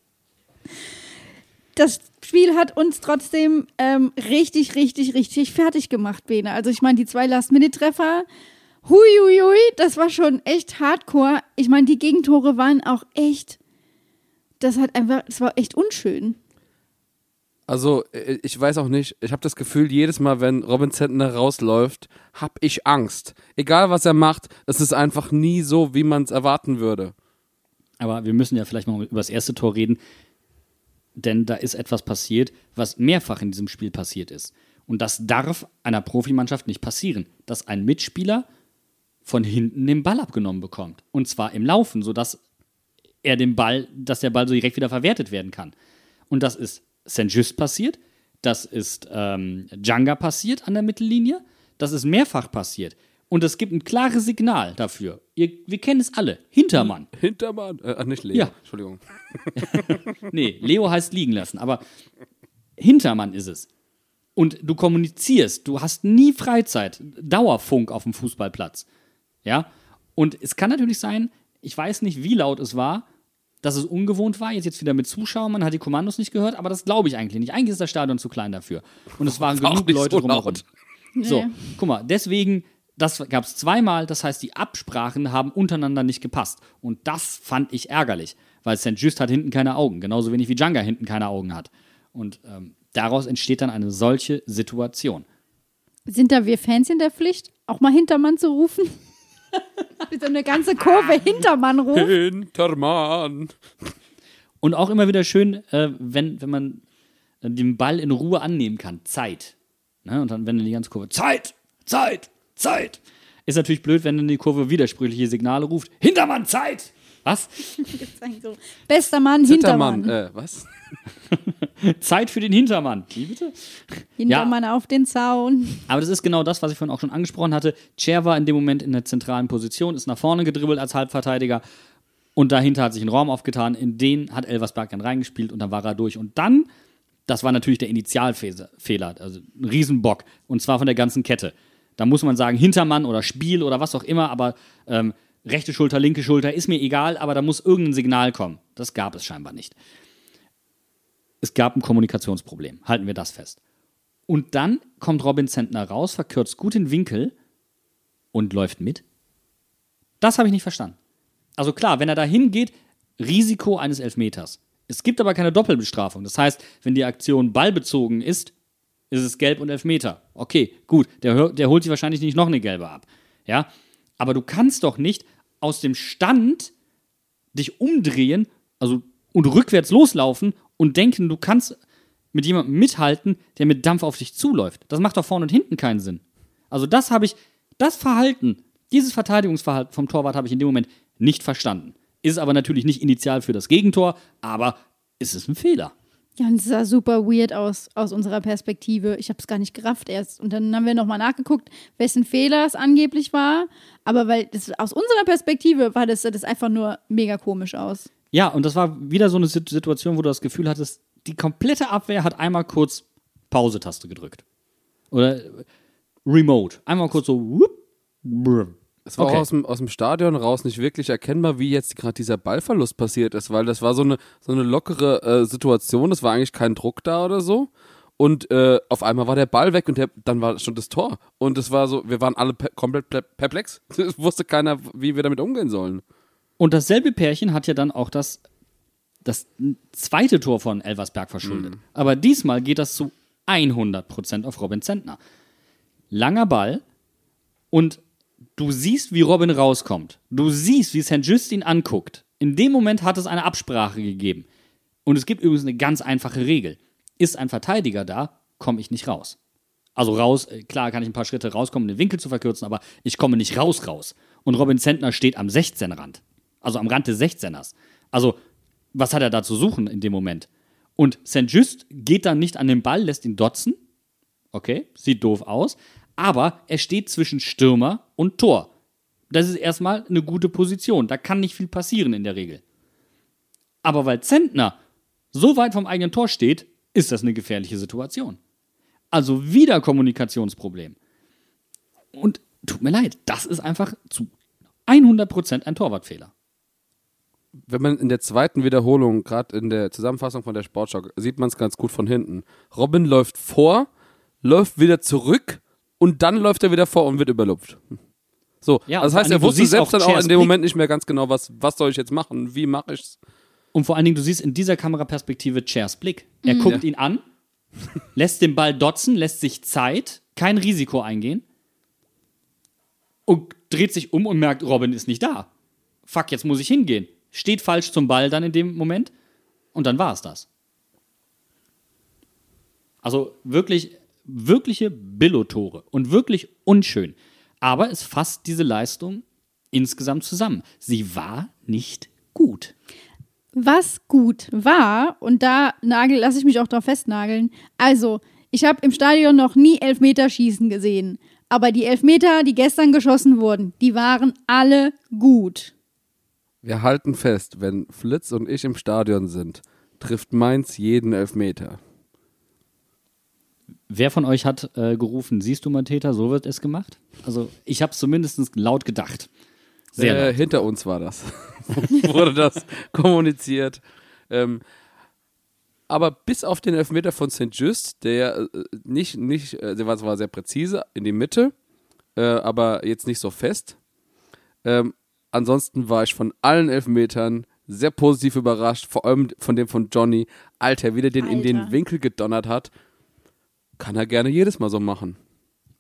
A: Das Spiel hat uns trotzdem ähm, richtig, richtig, richtig fertig gemacht, Bene. Also ich meine, die zwei Last-Minute-Treffer, huiuiui, das war schon echt hardcore. Ich meine, die Gegentore waren auch echt, das hat einfach, das war echt unschön.
B: Also, äh, ich weiß auch nicht, ich habe das Gefühl, jedes Mal, wenn Robin Zentner rausläuft, habe ich Angst. Egal, was er macht, es ist einfach nie so, wie man es erwarten würde.
C: Aber wir müssen ja vielleicht mal über das erste Tor reden, denn da ist etwas passiert, was mehrfach in diesem Spiel passiert ist. Und das darf einer Profimannschaft nicht passieren, dass ein Mitspieler von hinten den Ball abgenommen bekommt. Und zwar im Laufen, sodass er den Ball, dass der Ball so direkt wieder verwertet werden kann. Und das ist Saint-Just passiert, das ist ähm, Djanga passiert an der Mittellinie, das ist mehrfach passiert. Und es gibt ein klares Signal dafür. Ihr, wir kennen es alle. Hintermann.
B: Hintermann. Äh, nicht Leo.
C: Ja.
B: Entschuldigung.
C: Nee, Leo heißt liegen lassen, aber Hintermann ist es. Und du kommunizierst, du hast nie Freizeit, Dauerfunk auf dem Fußballplatz. Ja? Und es kann natürlich sein, ich weiß nicht, wie laut es war, dass es ungewohnt war, jetzt, jetzt wieder mit Zuschauern, man hat die Kommandos nicht gehört, aber das glaube ich eigentlich nicht. Eigentlich ist das Stadion zu klein dafür. Und es waren
B: War
C: genug Leute
B: so
C: drumherum.
B: laut.
C: So,
A: Nee.
C: guck mal, deswegen, das gab es zweimal, das heißt, die Absprachen haben untereinander nicht gepasst. Und das fand ich ärgerlich, weil St. Just hat hinten keine Augen, genauso wenig wie Djanga hinten keine Augen hat. Und ähm, daraus entsteht dann eine solche Situation.
A: Sind da wir Fans in der Pflicht, auch mal Hintermann zu rufen? So eine ganze Kurve Hintermann ruft.
B: Hintermann.
C: Und auch immer wieder schön, äh, wenn, wenn man äh, den Ball in Ruhe annehmen kann. Zeit. Ne? Und dann, wenn dann die ganze Kurve, Zeit, Zeit, Zeit. Ist natürlich blöd, wenn dann die Kurve widersprüchliche Signale ruft. Hintermann, Zeit! Was?
A: So, Bester Mann,
B: Hintermann.
A: Hintermann.
B: Äh, was?
C: Zeit für den Hintermann. Wie bitte?
A: Hintermann auf den Zaun.
C: Aber das ist genau das, was ich vorhin auch schon angesprochen hatte. Cher war in dem Moment in der zentralen Position, ist nach vorne gedribbelt als Halbverteidiger und dahinter hat sich ein Raum aufgetan, in den hat Elversberg dann reingespielt und dann war er durch. Und dann, das war natürlich der Initialfehler, also ein Riesenbock und zwar von der ganzen Kette. Da muss man sagen, Hintermann oder Spiel oder was auch immer, aber ähm, rechte Schulter, linke Schulter, ist mir egal, aber da muss irgendein Signal kommen. Das gab es scheinbar nicht. Es gab ein Kommunikationsproblem, halten wir das fest. Und dann kommt Robin Zentner raus, verkürzt gut den Winkel und läuft mit. Das habe ich nicht verstanden. Also klar, wenn er da hingeht, Risiko eines Elfmeters. Es gibt aber keine Doppelbestrafung. Das heißt, wenn die Aktion ballbezogen ist, ist es gelb und Elfmeter. Okay, gut, der, der holt sich wahrscheinlich nicht noch eine gelbe ab. Ja, aber du kannst doch nicht aus dem Stand dich umdrehen, also und rückwärts loslaufen und denken, du kannst mit jemandem mithalten, der mit Dampf auf dich zuläuft. Das macht doch vorne und hinten keinen Sinn. Also das habe ich, das Verhalten, dieses Verteidigungsverhalten vom Torwart habe ich in dem Moment nicht verstanden. Ist aber natürlich nicht initial für das Gegentor, aber ist es ein Fehler.
A: Ja, und es sah super weird aus, aus unserer Perspektive. Ich habe es gar nicht gerafft erst. Und dann haben wir nochmal nachgeguckt, wessen Fehler es angeblich war. Aber weil das, aus unserer Perspektive war das, das einfach nur mega komisch aus.
C: Ja, und das war wieder so eine Sit- Situation, wo du das Gefühl hattest, die komplette Abwehr hat einmal kurz Pause-Taste gedrückt. Oder äh, Remote. Einmal kurz so, whoop.
B: Es war
C: Okay.
B: auch aus dem, aus dem Stadion raus nicht wirklich erkennbar, wie jetzt gerade dieser Ballverlust passiert ist, weil das war so eine, so eine lockere äh, Situation, es war eigentlich kein Druck da oder so. Und äh, auf einmal war der Ball weg und der, dann war schon das Tor. Und es war so, wir waren alle pe komplett pe- perplex. Es wusste keiner, wie wir damit umgehen sollen.
C: Und dasselbe Pärchen hat ja dann auch das, das zweite Tor von Elversberg verschuldet. Aber diesmal geht das zu 100% auf Robin Zentner. Langer Ball und du siehst, wie Robin rauskommt. Du siehst, wie St. Just ihn anguckt. In dem Moment hat es eine Absprache gegeben. Und es gibt übrigens eine ganz einfache Regel. Ist ein Verteidiger da, komme ich nicht raus. Also raus, äh, klar kann ich ein paar Schritte rauskommen, um den Winkel zu verkürzen, aber ich komme nicht raus raus. Und Robin Zentner steht am 16-Rand. Also am Rand des 16ers. Also, was hat er da zu suchen in dem Moment? Und St. Just geht dann nicht an den Ball, lässt ihn dotzen. Okay, sieht doof aus. Aber er steht zwischen Stürmer und Tor. Das ist erstmal eine gute Position. Da kann nicht viel passieren in der Regel. Aber weil Zentner so weit vom eigenen Tor steht, ist das eine gefährliche Situation. Also wieder Kommunikationsproblem. Und tut mir leid, das ist einfach zu 100% ein Torwartfehler.
B: Wenn man in der zweiten Wiederholung, gerade in der Zusammenfassung von der Sportschau, sieht man es ganz gut von hinten. Robin läuft vor, läuft wieder zurück und dann läuft er wieder vor und wird überlupft. So,
C: Ja,
B: das
C: und
B: heißt, er wusste selbst dann auch in dem. Moment nicht mehr ganz genau, was, was soll ich jetzt machen, wie mache ich's.
C: Und vor allen Dingen, du siehst in dieser Kameraperspektive Chairs Blick. Er guckt ihn an, lässt den Ball dotzen, lässt sich Zeit, kein Risiko eingehen und dreht sich um und merkt, Robin ist nicht da. Fuck, jetzt muss ich hingehen. Steht falsch zum Ball dann in dem Moment und dann war es das. Also wirklich, wirkliche Billotore und wirklich unschön. Aber es fasst diese Leistung insgesamt zusammen. Sie war nicht gut.
A: Was gut war, und da nagel, lasse ich mich auch drauf festnageln. Also, ich habe im Stadion noch nie Elfmeterschießen gesehen. Aber die Elfmeter, die gestern geschossen wurden, die waren alle gut.
B: Wir halten fest, wenn Flitz und ich im Stadion sind, trifft Mainz jeden Elfmeter.
C: Wer von euch hat äh, gerufen, siehst du mal Täter, so wird es gemacht? Also ich habe es zumindest laut gedacht. Sehr
B: äh,
C: laut.
B: hinter uns war das. Wurde das kommuniziert. Ähm, aber bis auf den Elfmeter von St. Just, der äh, nicht, nicht, äh, der war zwar sehr präzise in die Mitte, äh, aber jetzt nicht so fest. Ähm, ansonsten war ich von allen Elfmetern sehr positiv überrascht, vor allem von dem von Johnny. Alter, wie der den in den
A: Alter.
B: Winkel gedonnert hat. Kann er gerne jedes Mal so machen.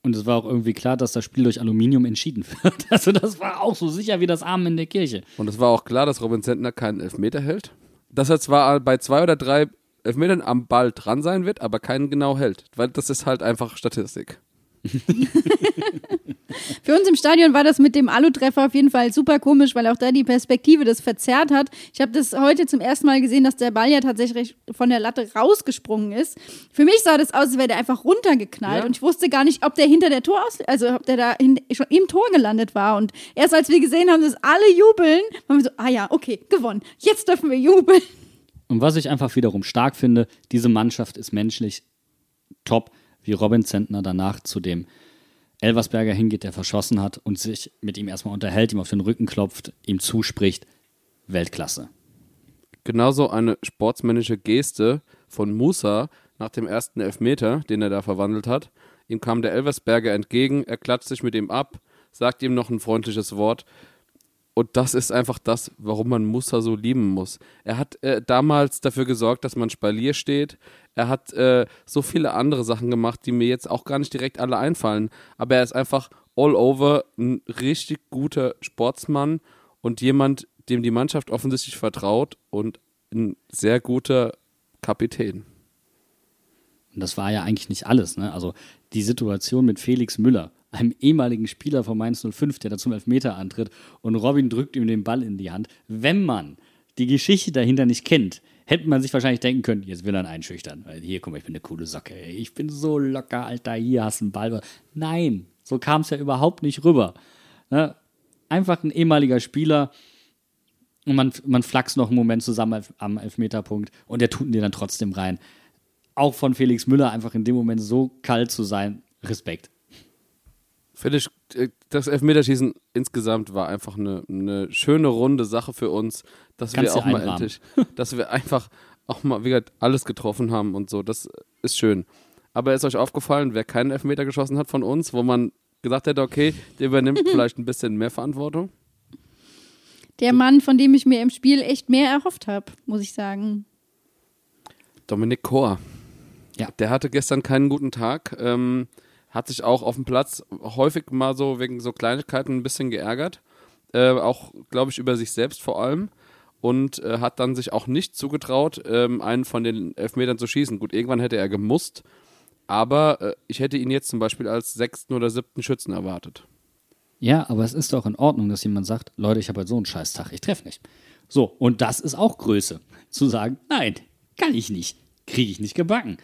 C: Und es war auch irgendwie klar, dass das Spiel durch Aluminium entschieden wird. Also das war auch so sicher wie das Amen in der Kirche.
B: Und es war auch klar, dass Robin Zentner keinen Elfmeter hält. Dass er zwar bei zwei oder drei Elfmetern am Ball dran sein wird, aber keinen genau hält. Weil das ist halt einfach Statistik.
A: Für uns im Stadion war das mit dem Alu-Treffer auf jeden Fall super komisch, weil auch da die Perspektive das verzerrt hat. Ich habe das heute zum ersten Mal gesehen, dass der Ball ja tatsächlich von der Latte rausgesprungen ist. Für mich sah das aus, als wäre der einfach runtergeknallt
B: Ja.
A: und ich wusste gar nicht, ob der hinter der Tor aus, also ob der da hin, schon im Tor gelandet war. Und erst als wir gesehen haben, dass alle jubeln, waren wir so, ah ja, okay, gewonnen. Jetzt dürfen wir jubeln.
C: Und was ich einfach wiederum stark finde, diese Mannschaft ist menschlich top, wie Robin Zentner danach zu dem Elversberger hingeht, der verschossen hat und sich mit ihm erstmal unterhält, ihm auf den Rücken klopft, ihm zuspricht. Weltklasse.
B: Genauso eine sportsmännische Geste von Musa nach dem ersten Elfmeter, den er da verwandelt hat. Ihm kam der Elversberger entgegen, er klatscht sich mit ihm ab, sagt ihm noch ein freundliches Wort. Und das ist einfach das, warum man Musa so lieben muss. Er hat äh, damals dafür gesorgt, dass man Spalier steht. Er hat äh, so viele andere Sachen gemacht, die mir jetzt auch gar nicht direkt alle einfallen. Aber er ist einfach all over ein richtig guter Sportsmann und jemand, dem die Mannschaft offensichtlich vertraut und ein sehr guter Kapitän.
C: Und das war ja eigentlich nicht alles. Ne? Also die Situation mit Felix Müller, einem ehemaligen Spieler von Mainz 05, der da zum Elfmeter antritt und Robin drückt ihm den Ball in die Hand. Wenn man die Geschichte dahinter nicht kennt, hätte man sich wahrscheinlich denken können, jetzt will er ihn einschüchtern. Hier, guck mal, ich bin eine coole Socke. Ey. Ich bin so locker, Alter, hier hast du einen Ball. Nein, so kam es ja überhaupt nicht rüber. Ne? Einfach ein ehemaliger Spieler, und man, man flaxt noch einen Moment zusammen am Elfmeterpunkt und der tut ihn dir dann trotzdem rein. Auch von Felix Müller einfach in dem Moment so kalt zu sein, Respekt.
B: Finde ich, äh, das Elfmeterschießen insgesamt war einfach eine, eine schöne runde Sache für uns, dass
C: Kannst
B: wir auch mal endlich, dass wir einfach auch mal wie gesagt, alles getroffen haben und so. Das ist schön. Aber ist euch aufgefallen, wer keinen Elfmeter geschossen hat von uns, wo man gesagt hätte, okay, der übernimmt vielleicht ein bisschen mehr Verantwortung?
A: Der Mann, von dem ich mir im Spiel echt mehr erhofft habe, muss ich sagen.
B: Dominik Kor.
C: Ja.
B: Der hatte gestern keinen guten Tag. Ähm, hat sich auch auf dem Platz häufig mal so wegen so Kleinigkeiten ein bisschen geärgert. Äh, auch, glaube ich, über sich selbst vor allem. Und äh, hat dann sich auch nicht zugetraut, ähm, einen von den Elfmetern zu schießen. Gut, irgendwann hätte er gemusst. Aber äh, ich hätte ihn jetzt zum Beispiel als sechsten oder siebten Schützen erwartet.
C: Ja, aber es ist doch in Ordnung, dass jemand sagt, Leute, ich habe heute so einen Scheißtag, ich treffe nicht. So, und das ist auch Größe. Zu sagen, nein, kann ich nicht, kriege ich nicht gebacken.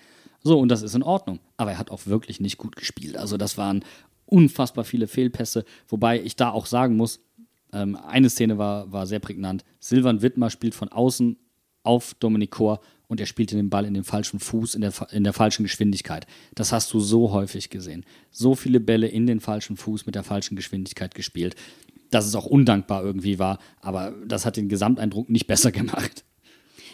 C: So, und das ist in Ordnung. Aber er hat auch wirklich nicht gut gespielt. Also das waren unfassbar viele Fehlpässe, wobei ich da auch sagen muss, ähm, eine Szene war, war sehr prägnant. Silvan Wittmer spielt von außen auf Dominik Kor und er spielte den Ball in den falschen Fuß, in der, in der falschen Geschwindigkeit. Das hast du so häufig gesehen. So viele Bälle in den falschen Fuß mit der falschen Geschwindigkeit gespielt, dass es auch undankbar irgendwie war, aber das hat den Gesamteindruck nicht besser gemacht.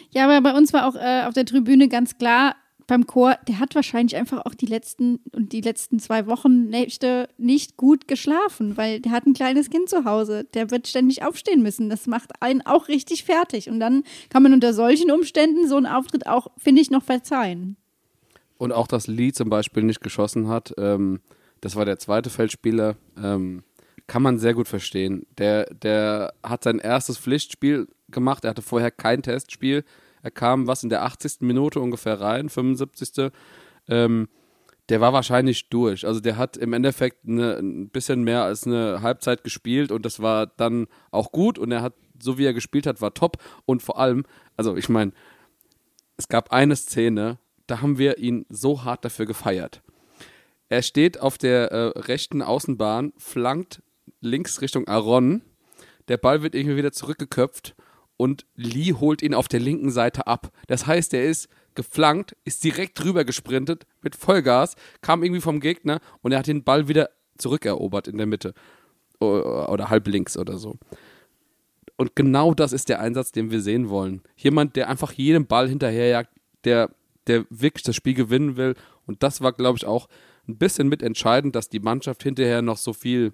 A: Ja, aber bei uns war auch äh, auf der Tribüne ganz klar, beim Chor, der hat wahrscheinlich einfach auch die letzten und die letzten zwei Wochen Nächte nicht gut geschlafen, weil der hat ein kleines Kind zu Hause. Der wird ständig aufstehen müssen. Das macht einen auch richtig fertig. Und dann kann man unter solchen Umständen so einen Auftritt auch, finde ich, noch verzeihen.
B: Und auch, dass Lee zum Beispiel nicht geschossen hat, ähm, das war der zweite Feldspieler, ähm, kann man sehr gut verstehen. Der, der hat sein erstes Pflichtspiel gemacht, er hatte vorher kein Testspiel er kam was in der 80. Minute ungefähr rein, 75. Ähm, der war wahrscheinlich durch. Also der hat im Endeffekt eine, ein bisschen mehr als eine Halbzeit gespielt und das war dann auch gut und er hat, so wie er gespielt hat, war top. Und vor allem, also ich meine, es gab eine Szene, da haben wir ihn so hart dafür gefeiert. Er steht auf der äh, rechten Außenbahn, flankt links Richtung Aron. Der Ball wird irgendwie wieder zurückgeköpft und Lee holt ihn auf der linken Seite ab. Das heißt, er ist geflankt, ist direkt drüber gesprintet mit Vollgas, kam irgendwie vom Gegner und er hat den Ball wieder zurückerobert in der Mitte oder halb links oder so. Und genau das ist der Einsatz, den wir sehen wollen. Jemand, der einfach jedem Ball hinterherjagt, der, der wirklich das Spiel gewinnen will. Und das war, glaube ich, auch ein bisschen mitentscheidend, dass die Mannschaft hinterher noch so viel,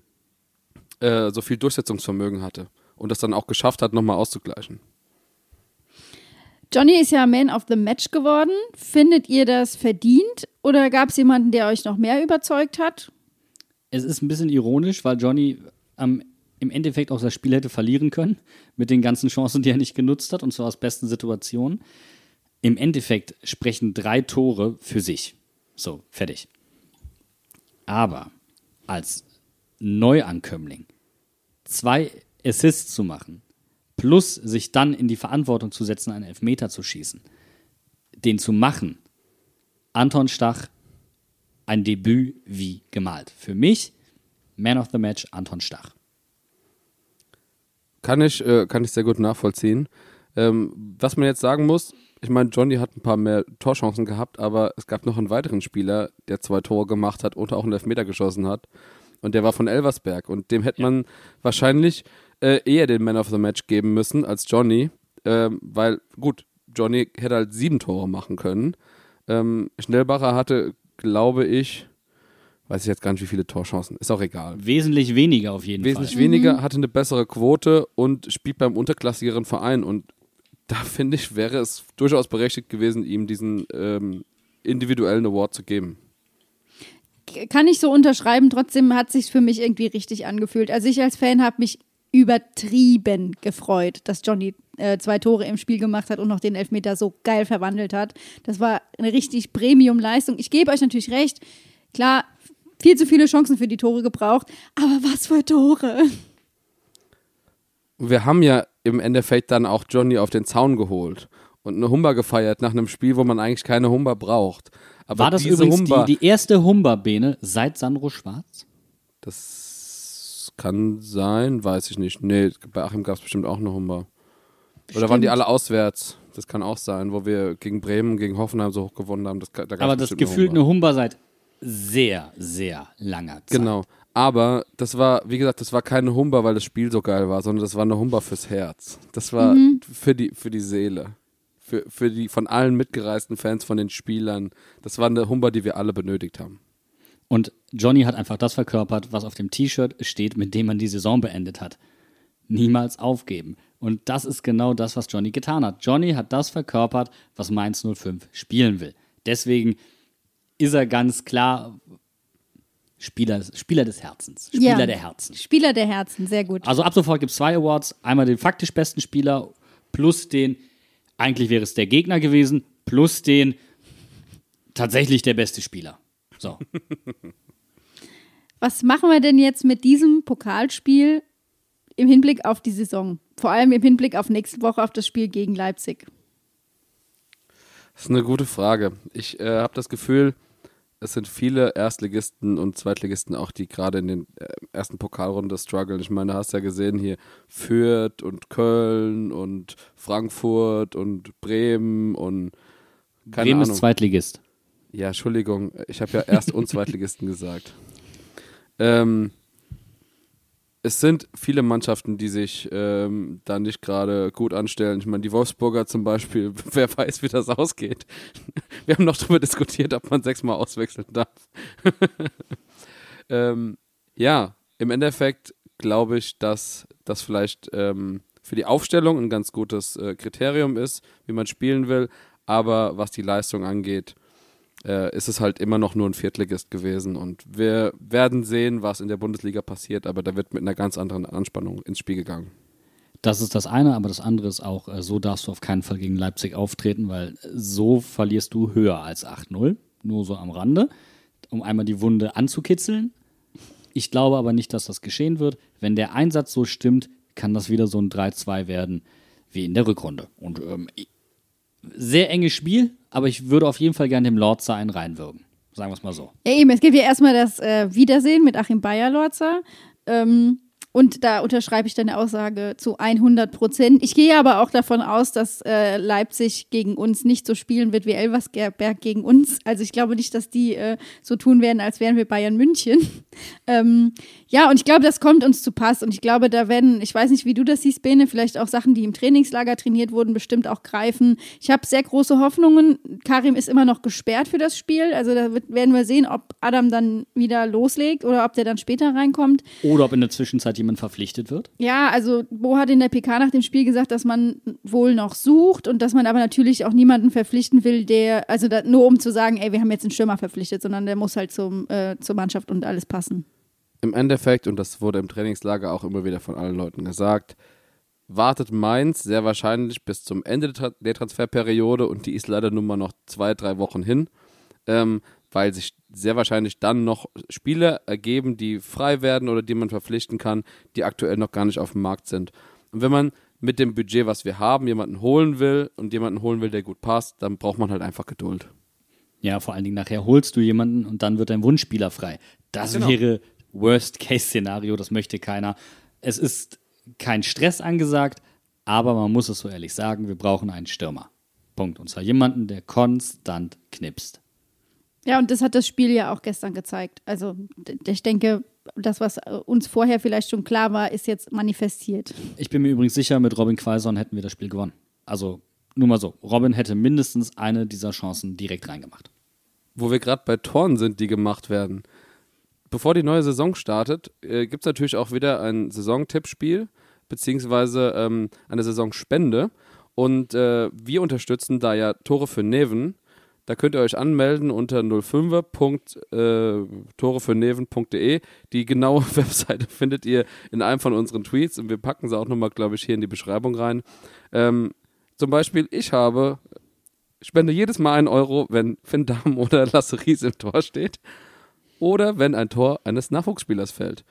B: äh, so viel Durchsetzungsvermögen hatte und das dann auch geschafft hat, nochmal auszugleichen.
A: Johnny ist ja Man of the Match geworden. Findet ihr das verdient oder gab es jemanden, der euch noch mehr überzeugt hat?
C: Es ist ein bisschen ironisch, weil Johnny am, im Endeffekt auch das Spiel hätte verlieren können mit den ganzen Chancen, die er nicht genutzt hat und zwar aus besten Situationen. Im Endeffekt sprechen drei Tore für sich. So, fertig. Aber als Neuankömmling zwei Assists zu machen, plus sich dann in die Verantwortung zu setzen, einen Elfmeter zu schießen, den zu machen, Anton Stach ein Debüt wie gemalt. Für mich Man of the Match Anton Stach.
B: Kann ich, äh, kann ich sehr gut nachvollziehen. Ähm, was man jetzt sagen muss, ich meine, Johnny hat ein paar mehr Torchancen gehabt, aber es gab noch einen weiteren Spieler, der zwei Tore gemacht hat und auch einen Elfmeter geschossen hat. Und der war von Elversberg. Und dem hätte man wahrscheinlich äh, eher den Man of the Match geben müssen als Johnny, ähm, weil gut, Johnny hätte halt sieben Tore machen können. Ähm, Schnellbacher hatte, glaube ich, weiß ich jetzt gar nicht, wie viele Torchancen, ist auch egal.
C: Wesentlich weniger auf jeden
B: Wesentlich
C: Fall.
B: Wesentlich weniger, hatte eine bessere Quote und spielt beim unterklassigeren Verein. Und da finde ich, wäre es durchaus berechtigt gewesen, ihm diesen ähm, individuellen Award zu geben
A: kann ich so unterschreiben, trotzdem hat sich für mich irgendwie richtig angefühlt. Also ich als Fan habe mich übertrieben gefreut, dass Johnny äh, zwei Tore im Spiel gemacht hat und noch den Elfmeter so geil verwandelt hat. Das war eine richtig Premium-Leistung. Ich gebe euch natürlich recht, klar, viel zu viele Chancen für die Tore gebraucht, aber was für Tore.
B: Wir haben ja im Endeffekt dann auch Johnny auf den Zaun geholt und eine Humber gefeiert nach einem Spiel, wo man eigentlich keine Humber braucht.
C: Aber War das übrigens Humber, die, die erste Humberbene seit Sandro Schwarz?
B: Das kann sein, weiß ich nicht. Nee, bei Achim gab es bestimmt auch eine Humber. Oder waren die alle auswärts? Das kann auch sein, wo wir gegen Bremen, gegen Hoffenheim so hoch gewonnen haben. Das,
C: da Aber das gefühlt eine Humber. eine Humber seit sehr, sehr langer Zeit.
B: Genau. Aber das war, wie gesagt, das war keine Humber, weil das Spiel so geil war, sondern das war eine Humber fürs Herz. Das war mhm. für, die, für die Seele. Für, für die von allen mitgereisten Fans, von den Spielern. Das war eine Humber, die wir alle benötigt haben.
C: Und Johnny hat einfach das verkörpert, was auf dem T-Shirt steht, mit dem man die Saison beendet hat. Niemals aufgeben. Und das ist genau das, was Johnny getan hat. Johnny hat das verkörpert, was Mainz 05 spielen will. Deswegen ist er ganz klar Spieler, Spieler des Herzens. Spieler ja, der Herzen.
A: Spieler der Herzen, sehr gut.
C: Also ab sofort gibt es zwei Awards. Einmal den faktisch besten Spieler plus den, eigentlich wäre es der Gegner gewesen, plus den tatsächlich der beste Spieler. So.
A: Was machen wir denn jetzt mit diesem Pokalspiel im Hinblick auf die Saison? Vor allem im Hinblick auf nächste Woche auf das Spiel gegen Leipzig.
B: Das ist eine gute Frage. Ich äh, habe das Gefühl, es sind viele Erstligisten und Zweitligisten auch, die gerade in den äh, ersten Pokalrunde strugglen. Ich meine, du hast ja gesehen hier Fürth und Köln und Frankfurt und Bremen und keine
C: Bremen
B: Ahnung.
C: ist Zweitligist.
B: Ja, Entschuldigung, ich habe ja Erst- und Zweitligisten gesagt. Ähm, es sind viele Mannschaften, die sich ähm, da nicht gerade gut anstellen. Ich meine, die Wolfsburger zum Beispiel, wer weiß, wie das ausgeht. Wir haben noch darüber diskutiert, ob man sechsmal auswechseln darf. ähm, ja, im Endeffekt glaube ich, dass das vielleicht ähm, für die Aufstellung ein ganz gutes äh, Kriterium ist, wie man spielen will. Aber was die Leistung angeht, äh, ist es halt immer noch nur ein Viertligist gewesen. Und wir werden sehen, was in der Bundesliga passiert, aber da wird mit einer ganz anderen Anspannung ins Spiel gegangen.
C: Das ist das eine, aber das andere ist auch, äh, so darfst du auf keinen Fall gegen Leipzig auftreten, weil so verlierst du höher als 8-0. Nur so am Rande, um einmal die Wunde anzukitzeln. Ich glaube aber nicht, dass das geschehen wird. Wenn der Einsatz so stimmt, kann das wieder so ein 3-2 werden wie in der Rückrunde. Und ähm, sehr enges Spiel, aber ich würde auf jeden Fall gerne dem Lorzer einen reinwirken. Sagen wir es mal so.
A: Ja, eben, es gibt ja erstmal das äh, Wiedersehen mit Achim Bayer-Lorzer. Ähm, und da unterschreibe ich deine Aussage zu 100 Prozent. Ich gehe aber auch davon aus, dass äh, Leipzig gegen uns nicht so spielen wird wie Elversberg gegen uns. Also ich glaube nicht, dass die äh, so tun werden, als wären wir Bayern München. ähm, ja, und ich glaube, das kommt uns zu Pass. Und ich glaube, da werden, ich weiß nicht, wie du das siehst, Bene, vielleicht auch Sachen, die im Trainingslager trainiert wurden, bestimmt auch greifen. Ich habe sehr große Hoffnungen. Karim ist immer noch gesperrt für das Spiel. Also da wird, werden wir sehen, ob Adam dann wieder loslegt oder ob der dann später reinkommt.
C: Oder ob in der Zwischenzeit jemand verpflichtet wird?
A: Ja, also Bo hat in der PK nach dem Spiel gesagt, dass man wohl noch sucht und dass man aber natürlich auch niemanden verpflichten will, der, also da, nur um zu sagen, ey, wir haben jetzt einen Stürmer verpflichtet, sondern der muss halt zum, äh, zur Mannschaft und alles passen.
B: Im Endeffekt, und das wurde im Trainingslager auch immer wieder von allen Leuten gesagt, wartet Mainz sehr wahrscheinlich bis zum Ende der Transferperiode und die ist leider nun mal noch zwei, drei Wochen hin. Ähm, weil sich sehr wahrscheinlich dann noch Spiele ergeben, die frei werden oder die man verpflichten kann, die aktuell noch gar nicht auf dem Markt sind. Und wenn man mit dem Budget, was wir haben, jemanden holen will und jemanden holen will, der gut passt, dann braucht man halt einfach Geduld.
C: Ja, vor allen Dingen nachher holst du jemanden und dann wird dein Wunschspieler frei. Das genau. wäre Worst-Case-Szenario, das möchte keiner. Es ist kein Stress angesagt, aber man muss es so ehrlich sagen, wir brauchen einen Stürmer. Punkt. Und zwar jemanden, der konstant knipst.
A: Ja, und das hat das Spiel ja auch gestern gezeigt. Also ich denke, das, was uns vorher vielleicht schon klar war, ist jetzt manifestiert.
C: Ich bin mir übrigens sicher, mit Robin Quaison hätten wir das Spiel gewonnen. Also nur mal so, Robin hätte mindestens eine dieser Chancen direkt reingemacht.
B: Wo wir gerade bei Toren sind, die gemacht werden. Bevor die neue Saison startet, äh, gibt es natürlich auch wieder ein Saisontippspiel, beziehungsweise ähm, eine Saisonspende. Und äh, wir unterstützen da ja Tore für Neven da könnt ihr euch anmelden unter 05.toreferneven.de. Äh, Die genaue Webseite findet ihr in einem von unseren Tweets und wir packen sie auch nochmal, glaube ich, hier in die Beschreibung rein. Ähm, zum Beispiel, ich habe, spende jedes Mal einen Euro, wenn Finn Dahm oder Lasse Ries im Tor steht oder wenn ein Tor eines Nachwuchsspielers fällt.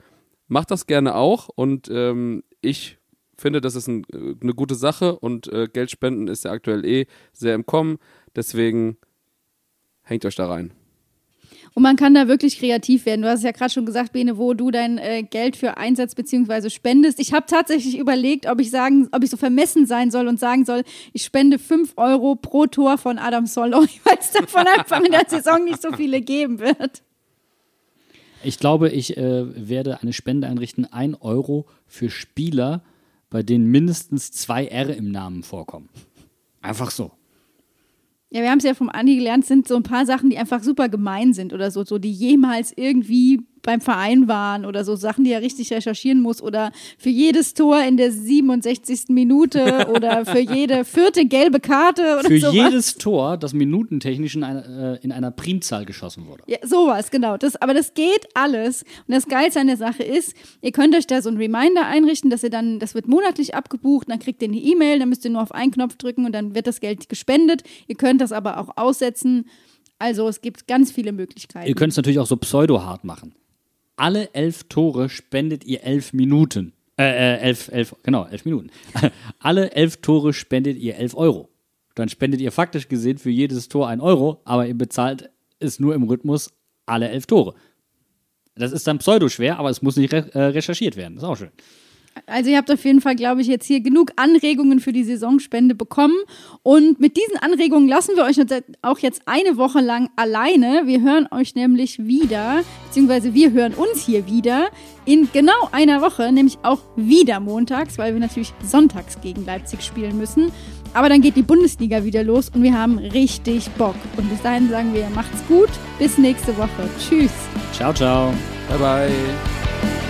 B: Macht das gerne auch und ähm, ich finde, das ist ein, eine gute Sache und äh, Geldspenden ist ja aktuell eh sehr im Kommen. Deswegen Hängt euch da rein.
A: Und man kann da wirklich kreativ werden. Du hast ja gerade schon gesagt, Bene, wo du dein äh, Geld für einsetzt bzw. spendest. Ich habe tatsächlich überlegt, ob ich sagen, ob ich so vermessen sein soll und sagen soll, ich spende 5 Euro pro Tor von Adam Soloy, weil es davon einfach in der Saison nicht so viele geben wird.
C: Ich glaube, ich äh, werde eine Spende einrichten, 1 Euro für Spieler, bei denen mindestens zwei R im Namen vorkommen. Einfach so.
A: Ja, wir haben es ja vom Andi gelernt, sind so ein paar Sachen, die einfach super gemein sind oder so, so die jemals irgendwie beim Verein waren oder so Sachen, die er richtig recherchieren muss oder für jedes Tor in der 67. Minute oder für jede vierte gelbe Karte oder
C: Für
A: sowas.
C: jedes Tor, das minutentechnisch in einer, äh, in einer Primzahl geschossen wurde.
A: Ja, sowas, genau. Das, aber das geht alles. Und das Geilste an der Sache ist, ihr könnt euch da so einen Reminder einrichten, dass ihr dann, das wird monatlich abgebucht, dann kriegt ihr eine E-Mail, dann müsst ihr nur auf einen Knopf drücken und dann wird das Geld gespendet. Ihr könnt das aber auch aussetzen. Also es gibt ganz viele Möglichkeiten.
C: Ihr könnt es natürlich auch so pseudo-hart machen alle elf Tore spendet ihr elf Minuten. Äh, äh, elf, elf, genau, elf Minuten. alle elf Tore spendet ihr elf Euro. Dann spendet ihr faktisch gesehen für jedes Tor ein Euro, aber ihr bezahlt es nur im Rhythmus alle elf Tore. Das ist dann pseudo-schwer, aber es muss nicht re äh, recherchiert werden. Das ist auch schön.
A: Also ihr habt auf jeden Fall, glaube ich, jetzt hier genug Anregungen für die Saisonspende bekommen. Und mit diesen Anregungen lassen wir euch auch jetzt eine Woche lang alleine. Wir hören euch nämlich wieder, beziehungsweise wir hören uns hier wieder in genau einer Woche, nämlich auch wieder montags, weil wir natürlich sonntags gegen Leipzig spielen müssen. Aber dann geht die Bundesliga wieder los und wir haben richtig Bock. Und bis dahin sagen wir, macht's gut, bis nächste Woche. Tschüss.
C: Ciao, ciao.
B: Bye, bye.